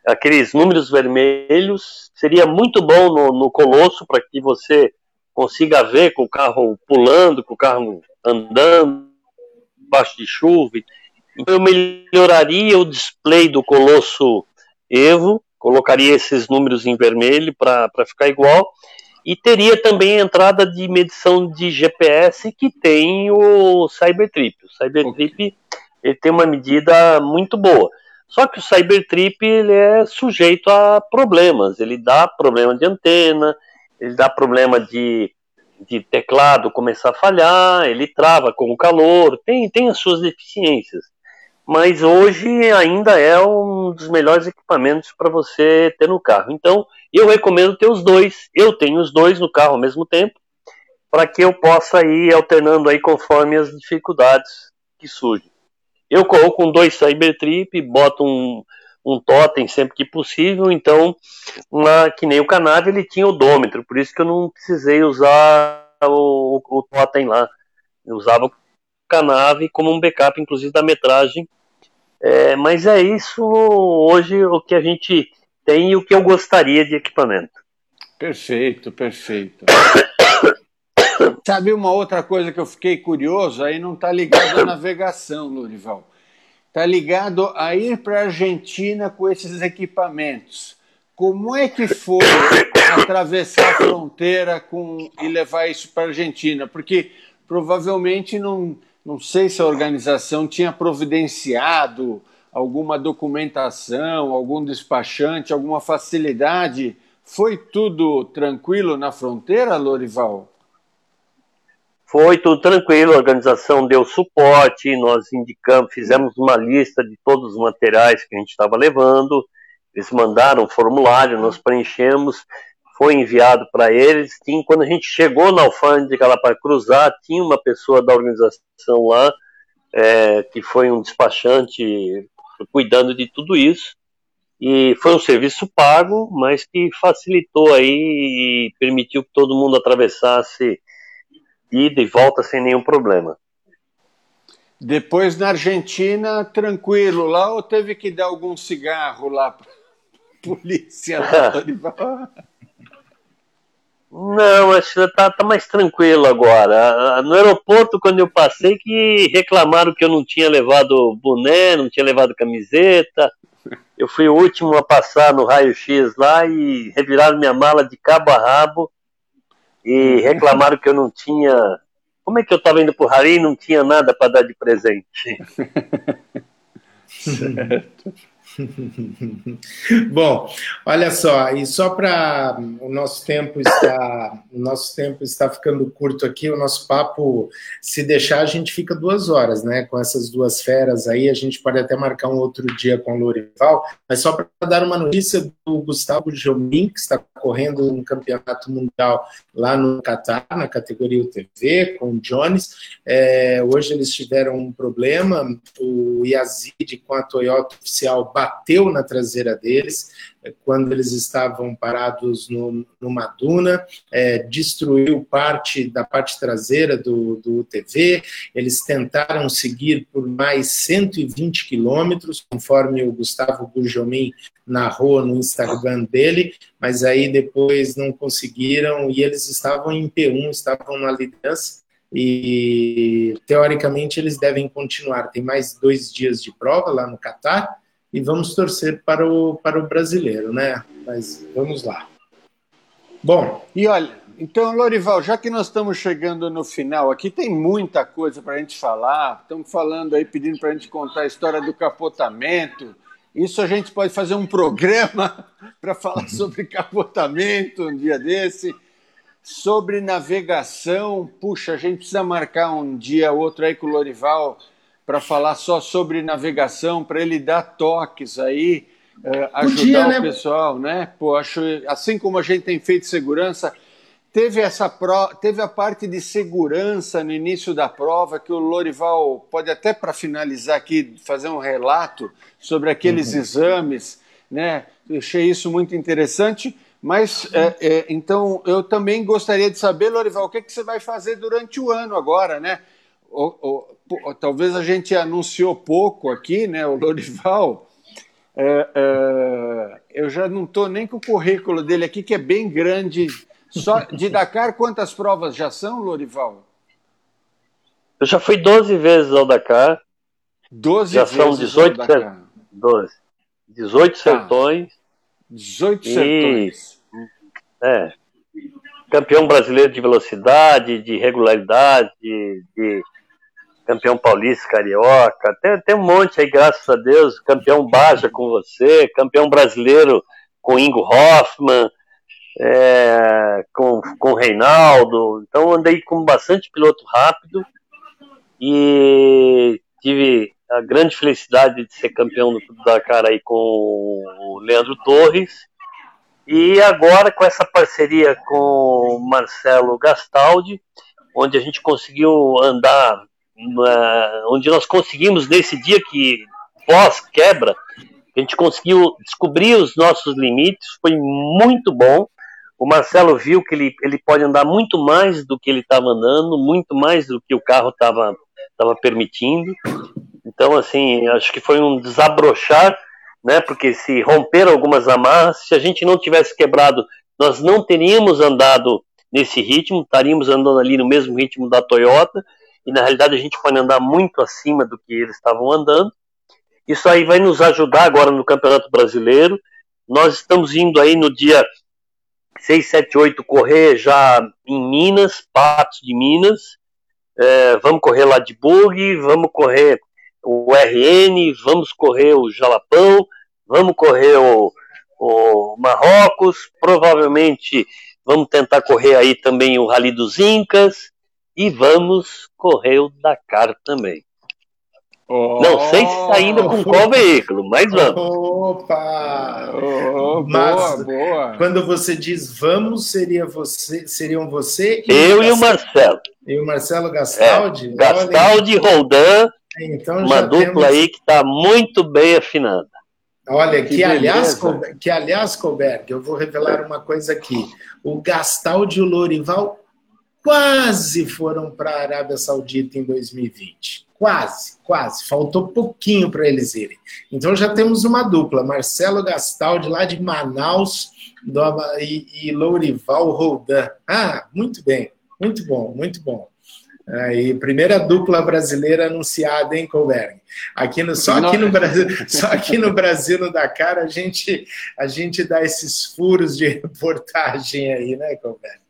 aqueles números vermelhos, seria muito bom no, no Colosso para que você consiga ver com o carro pulando, com o carro andando, baixo de chuva. Então eu melhoraria o display do Colosso Evo colocaria esses números em vermelho para ficar igual. E teria também a entrada de medição de GPS que tem o Cybertrip. O Cybertrip ele tem uma medida muito boa. Só que o Cybertrip ele é sujeito a problemas. Ele dá problema de antena, ele dá problema de, de teclado começar a falhar, ele trava com o calor, tem, tem as suas deficiências mas hoje ainda é um dos melhores equipamentos para você ter no carro. Então, eu recomendo ter os dois. Eu tenho os dois no carro ao mesmo tempo, para que eu possa ir alternando aí conforme as dificuldades que surgem. Eu corro com dois Cybertrip, boto um, um totem sempre que possível, então, uma, que nem o Canave, ele tinha odômetro, por isso que eu não precisei usar o, o totem lá. Eu usava Canave como um backup, inclusive, da metragem. É, mas é isso hoje o que a gente tem e o que eu gostaria de equipamento. Perfeito, perfeito. Sabe uma outra coisa que eu fiquei curioso? Aí não está ligado à navegação, Lurival. Está ligado a ir para a Argentina com esses equipamentos. Como é que foi atravessar a fronteira com, e levar isso para a Argentina? Porque provavelmente não não sei se a organização tinha providenciado alguma documentação, algum despachante, alguma facilidade. Foi tudo tranquilo na fronteira, Lorival? Foi tudo tranquilo, a organização deu suporte, nós indicamos, fizemos uma lista de todos os materiais que a gente estava levando, eles mandaram um formulário, nós preenchemos, foi enviado para eles. Tinha, quando a gente chegou na alfândega lá para cruzar, tinha uma pessoa da organização lá, é, que foi um despachante cuidando de tudo isso. E foi um serviço pago, mas que facilitou aí e permitiu que todo mundo atravessasse ida e volta sem nenhum problema. Depois na Argentina, tranquilo lá, ou teve que dar algum cigarro lá para polícia? Não, acho que tá, tá mais tranquilo agora. No aeroporto, quando eu passei, que reclamaram que eu não tinha levado boné, não tinha levado camiseta. Eu fui o último a passar no raio-x lá e reviraram minha mala de cabo a rabo. e reclamaram que eu não tinha. Como é que eu estava indo para o Rally e não tinha nada para dar de presente? certo. Bom, olha só, e só para o nosso tempo está o nosso tempo está ficando curto aqui, o nosso papo, se deixar, a gente fica duas horas, né? Com essas duas feras aí, a gente pode até marcar um outro dia com o Lorival, mas só para dar uma notícia do Gustavo Jomim, que está correndo um campeonato mundial lá no Catar, na categoria UTV, com o Jones. É, hoje eles tiveram um problema, o Yazid com a Toyota oficial bateu na traseira deles é, quando eles estavam parados no, numa duna, é, destruiu parte da parte traseira do, do UTV. Eles tentaram seguir por mais 120 quilômetros, conforme o Gustavo Gujomin narrou no Instagram dele, mas aí depois não conseguiram e eles estavam em P1, estavam na liderança e teoricamente eles devem continuar. Tem mais dois dias de prova lá no Catar e vamos torcer para o, para o brasileiro, né? Mas vamos lá. Bom. E olha, então, Lorival, já que nós estamos chegando no final aqui, tem muita coisa para a gente falar. Estamos falando aí, pedindo para a gente contar a história do capotamento. Isso a gente pode fazer um programa para falar sobre capotamento um dia desse. Sobre navegação, puxa, a gente precisa marcar um dia outro aí com o Lorival para falar só sobre navegação, para ele dar toques aí, uh, ajudar Podia, o né? pessoal, né? Pô, acho, assim como a gente tem feito segurança, teve essa pro, teve a parte de segurança no início da prova que o Lorival pode até para finalizar aqui fazer um relato sobre aqueles uhum. exames, né? Eu achei isso muito interessante. Mas é, é, então eu também gostaria de saber, Lorival, o que, que você vai fazer durante o ano agora, né? Talvez a gente anunciou pouco aqui, né, o Lorival. É, é, eu já não estou nem com o currículo dele aqui, que é bem grande. Só de Dakar, quantas provas já são, Lorival? Eu já fui 12 vezes ao Dakar. 12 já são 18 Dakar. 12. 18 tá. sertões. 18 sertões. E, é. Campeão brasileiro de velocidade, de regularidade, de, de campeão paulista, carioca, tem, tem um monte aí, graças a Deus, campeão Baja com você, campeão brasileiro com Ingo Hoffman, é, com, com Reinaldo, então andei com bastante piloto rápido e tive a grande felicidade de ser campeão do Dakar aí com o Leandro Torres, e agora com essa parceria com o Marcelo Gastaldi, onde a gente conseguiu andar onde nós conseguimos nesse dia que pós quebra, a gente conseguiu descobrir os nossos limites, foi muito bom. O Marcelo viu que ele, ele pode andar muito mais do que ele estava andando, muito mais do que o carro estava tava permitindo. Então, assim, acho que foi um desabrochar, né? Porque se romperam algumas amarras, se a gente não tivesse quebrado, nós não teríamos andado nesse ritmo, estaríamos andando ali no mesmo ritmo da Toyota e na realidade a gente pode andar muito acima do que eles estavam andando. Isso aí vai nos ajudar agora no Campeonato Brasileiro. Nós estamos indo aí no dia 6, 7, 8 correr já em Minas, Patos de Minas. É, vamos correr lá de Bug, vamos correr o RN, vamos correr o Jalapão, vamos correr o, o Marrocos, provavelmente vamos tentar correr aí também o Rally dos Incas e vamos correr o Dakar também. Oh, não sei se está indo com qual veículo, mas vamos. Opa! Oh, mas, boa, boa. Quando você diz vamos, seria você, seriam você e Eu o e o Marcelo. E o Marcelo Gastaldi? É, Gastaldi, Roldan, então, uma dupla temos... aí que está muito bem afinada. Olha, que, que aliás, que aliás, Colberg, eu vou revelar uma coisa aqui. O Gastaldi e o Lorival quase foram para a Arábia Saudita em 2020. Quase, quase. Faltou pouquinho para eles irem. Então já temos uma dupla: Marcelo Gastaldi, lá de Manaus, do, e, e Lourival Roldan. Ah, muito bem, muito bom, muito bom. Aí, primeira dupla brasileira anunciada, hein, Colberg? Aqui no, só, aqui no Brasil, só aqui no Brasil, no Dakar, a gente, a gente dá esses furos de reportagem aí, né, Colberg?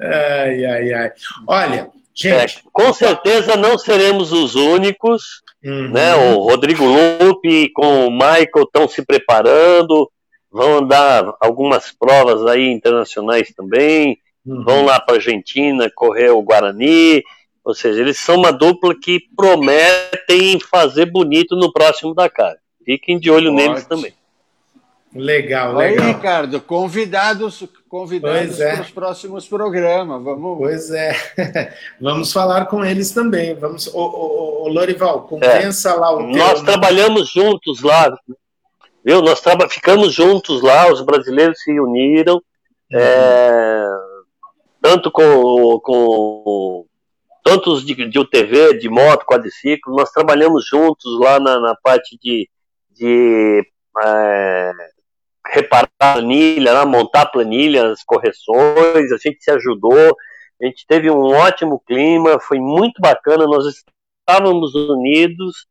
Ai, ai, ai. Olha, gente. É, com certeza não seremos os únicos. Uhum. Né? O Rodrigo Lupe com o Michael estão se preparando, vão andar algumas provas aí internacionais também, uhum. vão lá para a Argentina correr o Guarani. Ou seja, eles são uma dupla que prometem fazer bonito no próximo Dakar. Fiquem de olho Ótimo. neles também. Legal, legal. Aí, Ricardo, convidados, convidados é. para os próximos programas. Vamos. Pois é. Vamos falar com eles também. Vamos. Ô, ô, ô Lorival, convença é. lá o Nós teu... trabalhamos juntos lá. Viu? Nós traba... ficamos juntos lá, os brasileiros se uniram. Uhum. É... Tanto com, com tantos de, de UTV, de moto, quadriciclo, nós trabalhamos juntos lá na, na parte de, de é, reparar a planilha, né, montar planilhas, correções, a gente se ajudou, a gente teve um ótimo clima, foi muito bacana, nós estávamos unidos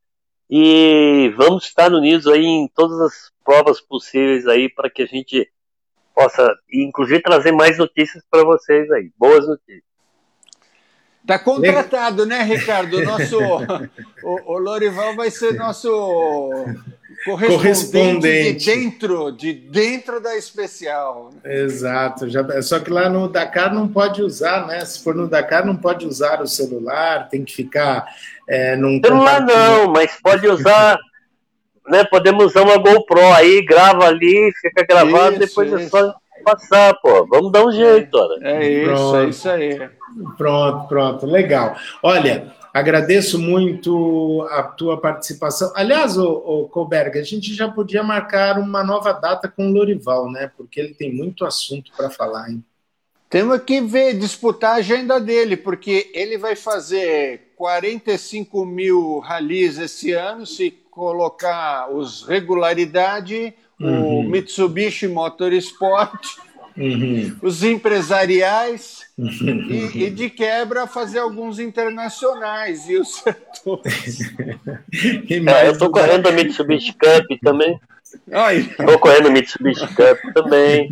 e vamos estar unidos aí em todas as provas possíveis aí para que a gente possa, inclusive, trazer mais notícias para vocês aí, boas notícias. Está contratado, né, Ricardo? O nosso, o, o Lorival vai ser nosso correspondente, correspondente, de dentro, de dentro da especial. Exato. Já, só que lá no Dakar não pode usar, né? Se for no Dakar não pode usar o celular, tem que ficar é, num celular não, mas pode usar. né, podemos usar uma GoPro aí, grava ali, fica gravado, isso, depois isso. é só passar, pô. Vamos dar um jeito, olha. É isso, pronto. é isso aí. Pronto, pronto, legal. Olha, Agradeço muito a tua participação. Aliás, o, o Colberg, a gente já podia marcar uma nova data com o Lorival, né? Porque ele tem muito assunto para falar, hein? Temos que ver, disputar a agenda dele, porque ele vai fazer 45 mil ralis esse ano, se colocar os regularidade, uhum. o Mitsubishi Motorsport uhum. os empresariais uhum. e, e, de quebra fazer alguns internacionais e os setores. é, eu estou correndo a Mitsubishi Cup também. Estou correndo Mitsubishi Cup também.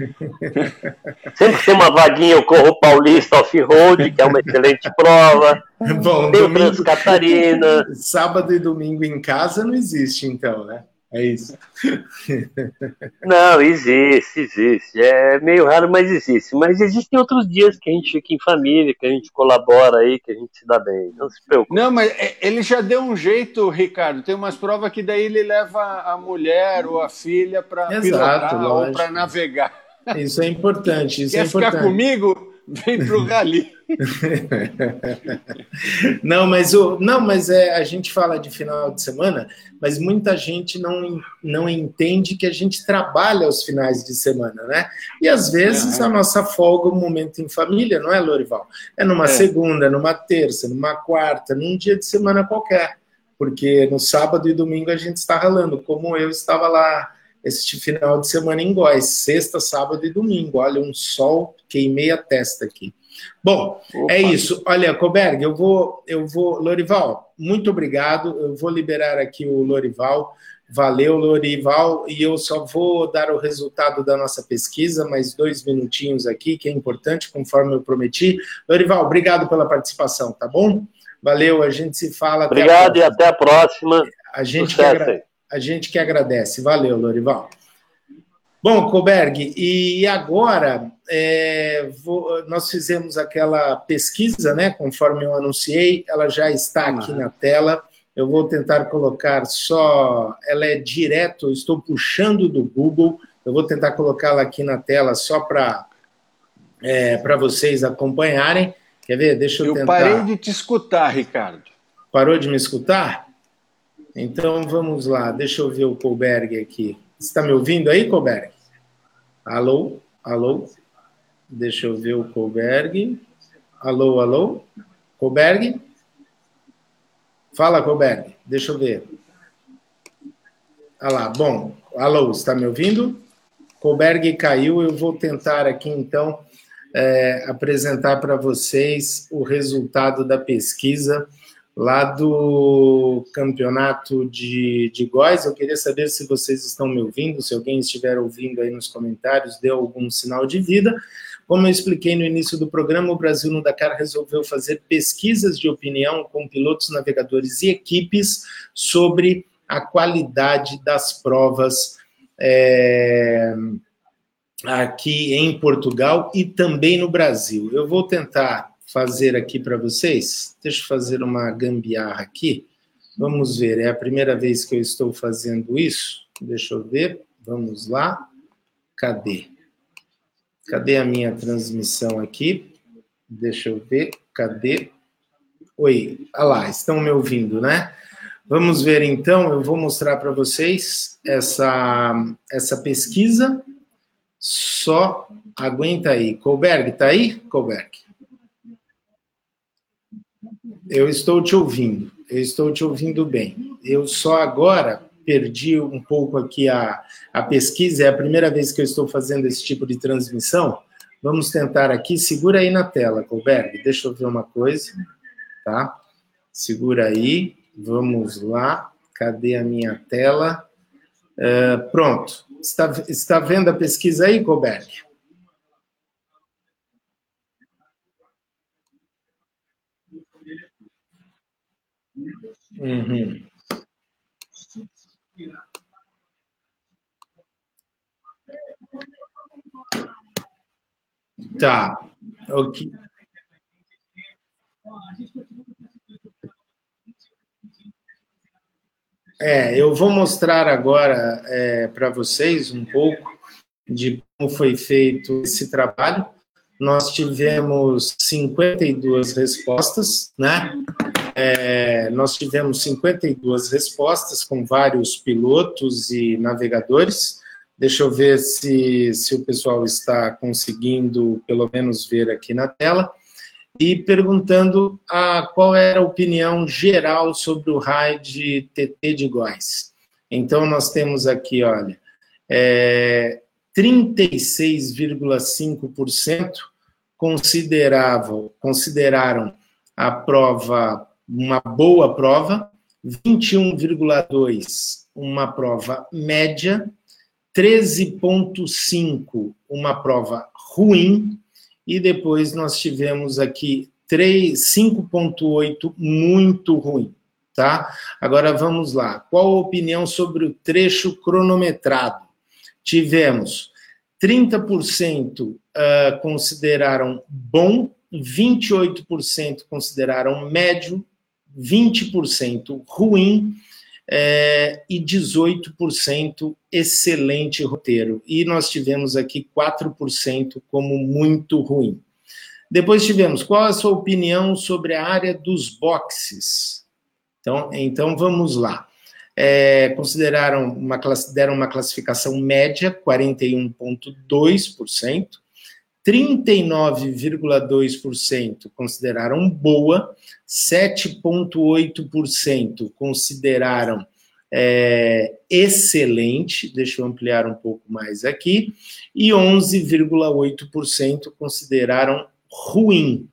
Sempre tem uma vaguinha, eu corro o Paulista Off-Road, que é uma excelente prova. Bom, tem domingo, Trans Catarina. Sábado e domingo em casa não existe, então, né? É isso. Não, existe, existe. É meio raro, mas existe. Mas existem outros dias que a gente fica em família, que a gente colabora aí, que a gente se dá bem. Não se preocupe. Não, mas é, ele já deu um jeito, Ricardo. Tem umas provas que daí ele leva a mulher ou a filha para pilotar lógico. ou para navegar. Isso é importante. Isso Quer é importante. ficar comigo? Vem para o rally. não, mas o não, mas é a gente fala de final de semana, mas muita gente não, não entende que a gente trabalha aos finais de semana, né? E às vezes a nossa folga, o um momento em família, não é, Lorival? É numa é. segunda, numa terça, numa quarta, num dia de semana qualquer, porque no sábado e domingo a gente está ralando, como eu estava lá este final de semana em Góis, sexta, sábado e domingo. Olha, um sol, queimei a testa aqui. Bom, Opa. é isso. Olha, Coberg, eu vou, eu vou, Lorival, muito obrigado. Eu vou liberar aqui o Lorival. Valeu, Lorival. E eu só vou dar o resultado da nossa pesquisa, mais dois minutinhos aqui, que é importante, conforme eu prometi. Lorival, obrigado pela participação, tá bom? Valeu, a gente se fala. Obrigado até e até a próxima. A gente, que agra... a gente que agradece. Valeu, Lorival. Bom, Koberg, e agora é, vou, nós fizemos aquela pesquisa, né? Conforme eu anunciei, ela já está aqui na tela. Eu vou tentar colocar só. Ela é direto, estou puxando do Google. Eu vou tentar colocá-la aqui na tela só para é, vocês acompanharem. Quer ver? Deixa eu, eu tentar. Eu parei de te escutar, Ricardo. Parou de me escutar? Então vamos lá. Deixa eu ver o Colberg aqui. Está me ouvindo aí, Colberg? Alô? Alô? Deixa eu ver o Colberg. Alô, alô? Colberg? Fala, Colberg. Deixa eu ver. Ah lá, bom. Alô, está me ouvindo? Colberg caiu. Eu vou tentar aqui, então, é, apresentar para vocês o resultado da pesquisa lá do campeonato de, de Góis. Eu queria saber se vocês estão me ouvindo, se alguém estiver ouvindo aí nos comentários, dê algum sinal de vida. Como eu expliquei no início do programa, o Brasil no Dakar resolveu fazer pesquisas de opinião com pilotos, navegadores e equipes sobre a qualidade das provas é, aqui em Portugal e também no Brasil. Eu vou tentar fazer aqui para vocês. Deixa eu fazer uma gambiarra aqui. Vamos ver, é a primeira vez que eu estou fazendo isso. Deixa eu ver. Vamos lá. Cadê? Cadê a minha transmissão aqui? Deixa eu ver. Cadê? Oi, ah lá, estão me ouvindo, né? Vamos ver então, eu vou mostrar para vocês essa, essa pesquisa. Só aguenta aí. Colberg, tá aí? Colberg. Eu estou te ouvindo, eu estou te ouvindo bem. Eu só agora perdi um pouco aqui a, a pesquisa, é a primeira vez que eu estou fazendo esse tipo de transmissão. Vamos tentar aqui, segura aí na tela, Colberg, deixa eu ver uma coisa, tá? Segura aí, vamos lá, cadê a minha tela? Uh, pronto, está, está vendo a pesquisa aí, Colberg? Uhum. Tá. Ok. É, eu vou mostrar agora é, para vocês um pouco de como foi feito esse trabalho. Nós tivemos 52 respostas, né? É, nós tivemos 52 respostas com vários pilotos e navegadores. Deixa eu ver se, se o pessoal está conseguindo, pelo menos, ver aqui na tela. E perguntando a, qual era a opinião geral sobre o RAID TT de Góis. Então, nós temos aqui, olha, é, 36,5% consideravam, consideraram a prova uma boa prova, 21,2 uma prova média, 13,5 uma prova ruim, e depois nós tivemos aqui 5,8 muito ruim. Tá? Agora vamos lá. Qual a opinião sobre o trecho cronometrado? Tivemos 30% uh, consideraram bom, 28% consideraram médio, 20% ruim é, e 18% excelente roteiro. E nós tivemos aqui 4% como muito ruim. Depois tivemos qual a sua opinião sobre a área dos boxes? Então, então vamos lá. É, consideraram uma, deram uma classificação média, 41,2%. 39,2% consideraram boa, 7,8% consideraram é, excelente, deixa eu ampliar um pouco mais aqui, e 11,8% consideraram ruim.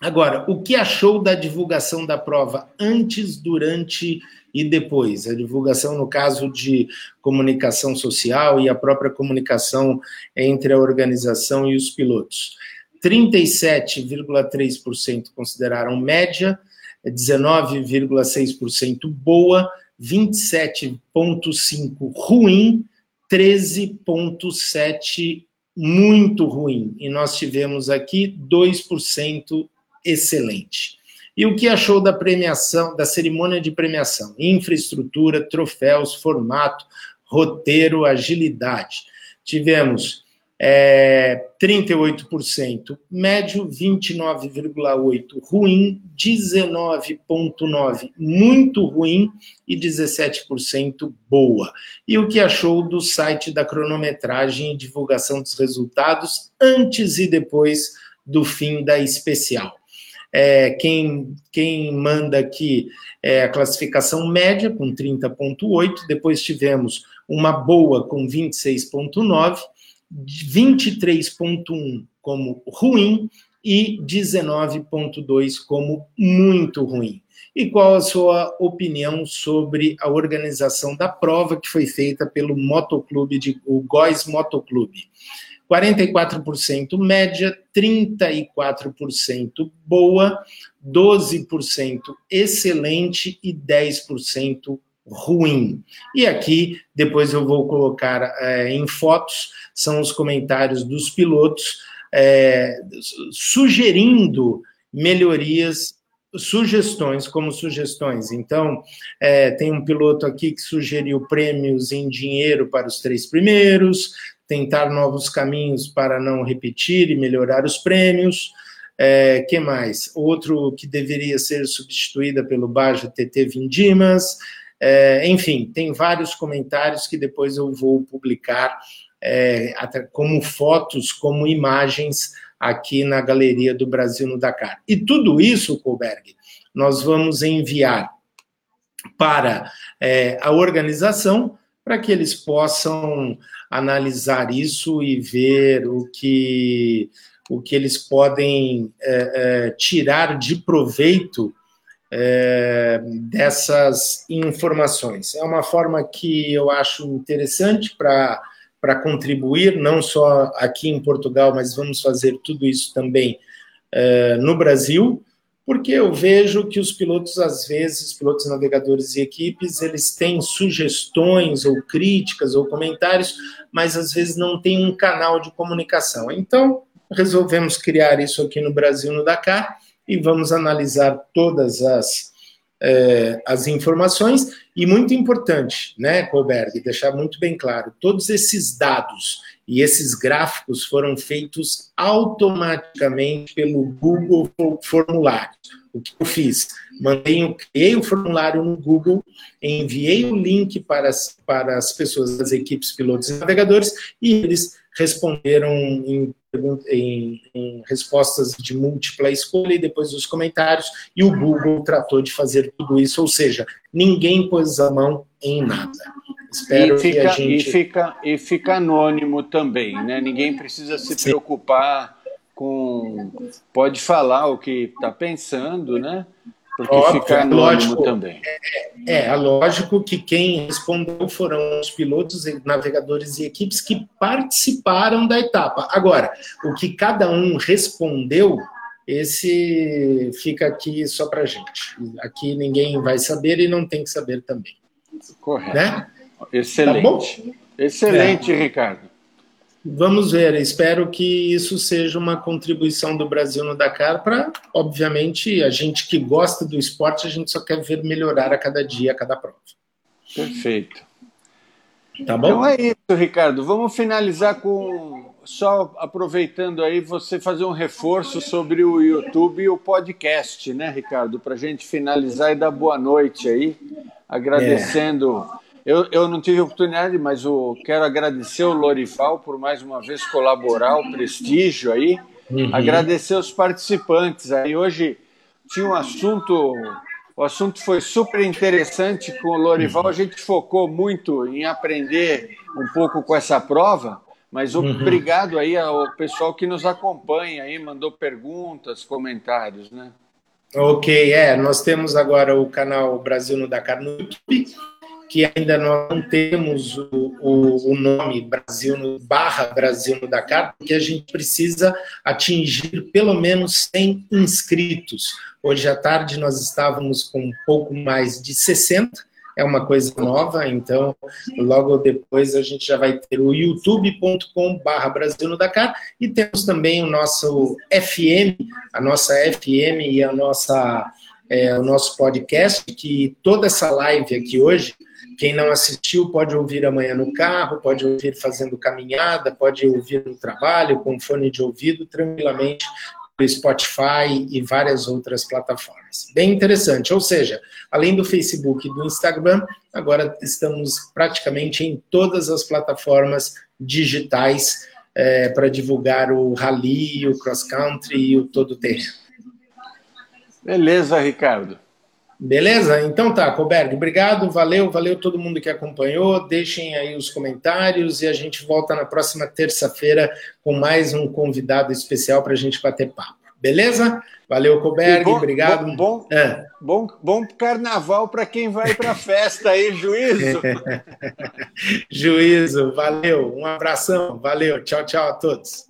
Agora, o que achou da divulgação da prova antes, durante e depois? A divulgação, no caso de comunicação social e a própria comunicação entre a organização e os pilotos. 37,3% consideraram média, 19,6% boa, 27,5% ruim, 13,7% muito ruim. E nós tivemos aqui 2% excelente. E o que achou da premiação, da cerimônia de premiação? Infraestrutura, troféus, formato, roteiro, agilidade. Tivemos é, 38% médio, 29,8% ruim, 19,9% muito ruim e 17% boa. E o que achou do site da cronometragem e divulgação dos resultados antes e depois do fim da especial? É, quem, quem manda aqui é a classificação média, com 30,8, depois tivemos uma boa com 26,9, 23,1 como ruim e 19,2 como muito ruim. E qual a sua opinião sobre a organização da prova que foi feita pelo Motoclube, de, o Góis Motoclube? 44% média, 34% boa, 12% excelente e 10% ruim. E aqui, depois eu vou colocar é, em fotos, são os comentários dos pilotos é, sugerindo melhorias, sugestões como sugestões. Então, é, tem um piloto aqui que sugeriu prêmios em dinheiro para os três primeiros, tentar novos caminhos para não repetir e melhorar os prêmios. É, que mais? Outro que deveria ser substituída pelo Baja TT Vindimas. É, enfim, tem vários comentários que depois eu vou publicar é, como fotos, como imagens aqui na Galeria do Brasil no Dakar. E tudo isso, Colberg, nós vamos enviar para é, a organização para que eles possam analisar isso e ver o que, o que eles podem é, é, tirar de proveito é, dessas informações. É uma forma que eu acho interessante para contribuir, não só aqui em Portugal, mas vamos fazer tudo isso também é, no Brasil, porque eu vejo que os pilotos, às vezes, pilotos navegadores e equipes, eles têm sugestões ou críticas ou comentários, mas às vezes não tem um canal de comunicação. Então, resolvemos criar isso aqui no Brasil, no Dakar, e vamos analisar todas as, é, as informações e muito importante, né, Colberg, deixar muito bem claro, todos esses dados e esses gráficos foram feitos automaticamente pelo Google Formulário. O que eu fiz? Mandei, criei o formulário no Google, enviei o link para as, para as pessoas das equipes pilotos e navegadores e eles responderam em em, em, respostas de múltipla escolha e depois os comentários, e o Google tratou de fazer tudo isso, ou seja, ninguém pôs a mão em nada. Espero e fica, que a gente... E fica, e fica anônimo também, né? Ninguém precisa se Sim. preocupar com... Pode falar o que está pensando, né? Porque Óbvio, fica anônimo lógico, também. É, é, é, lógico que quem respondeu foram os pilotos, navegadores e equipes que participaram da etapa. Agora, o que cada um respondeu, esse fica aqui só para gente. Aqui ninguém vai saber e não tem que saber também. Correto. Né? Excelente. Tá Excelente, é. Ricardo. Vamos ver, espero que isso seja uma contribuição do Brasil no Dakar para, obviamente, a gente que gosta do esporte, a gente só quer ver melhorar a cada dia, a cada prova. Perfeito. Tá bom? Então é isso, Ricardo. Vamos finalizar com só aproveitando aí você fazer um reforço sobre o YouTube e o podcast, né, Ricardo? Para a gente finalizar e dar boa noite aí, agradecendo. É eu, eu não tive oportunidade, mas eu quero agradecer o Lorival por mais uma vez colaborar, o prestígio aí. Uhum. Agradecer os participantes. Aí hoje tinha um assunto, o assunto foi super interessante com o Lorival. Uhum. A gente focou muito em aprender um pouco com essa prova. Mas uhum. obrigado aí ao pessoal que nos acompanha aí, mandou perguntas, comentários, né? Ok, é, nós temos agora o canal Brasil no Dakar no YouTube que ainda não temos o, o, o, nome Brasil no, barra Brasil no Dakar, porque a gente precisa atingir pelo menos 100 inscritos. Hoje à tarde nós estávamos com um pouco mais de 60, é uma coisa nova, então logo depois a gente já vai ter o youtube.com barra Brasil no Dakar e temos também o nosso FM, a nossa FM e a nossa, é, o nosso podcast, que toda essa live aqui hoje quem não assistiu pode ouvir amanhã no carro, pode ouvir fazendo caminhada, pode ouvir no trabalho, com fone de ouvido, tranquilamente, no Spotify e várias outras plataformas. Bem interessante. Ou seja, além do Facebook e do Instagram, agora estamos praticamente em todas as plataformas digitais é, para divulgar o rally, o cross country e o todo terreno. Beleza, Ricardo. Beleza? Então tá, Colberg, obrigado, valeu, valeu todo mundo que acompanhou. Deixem aí os comentários e a gente volta na próxima terça-feira com mais um convidado especial para a gente bater papo. Beleza? Valeu, Colberg, bom, obrigado. Bom, bom, é. bom, bom carnaval para quem vai para a festa aí, juízo. juízo, valeu, um abração, valeu, tchau, tchau a todos.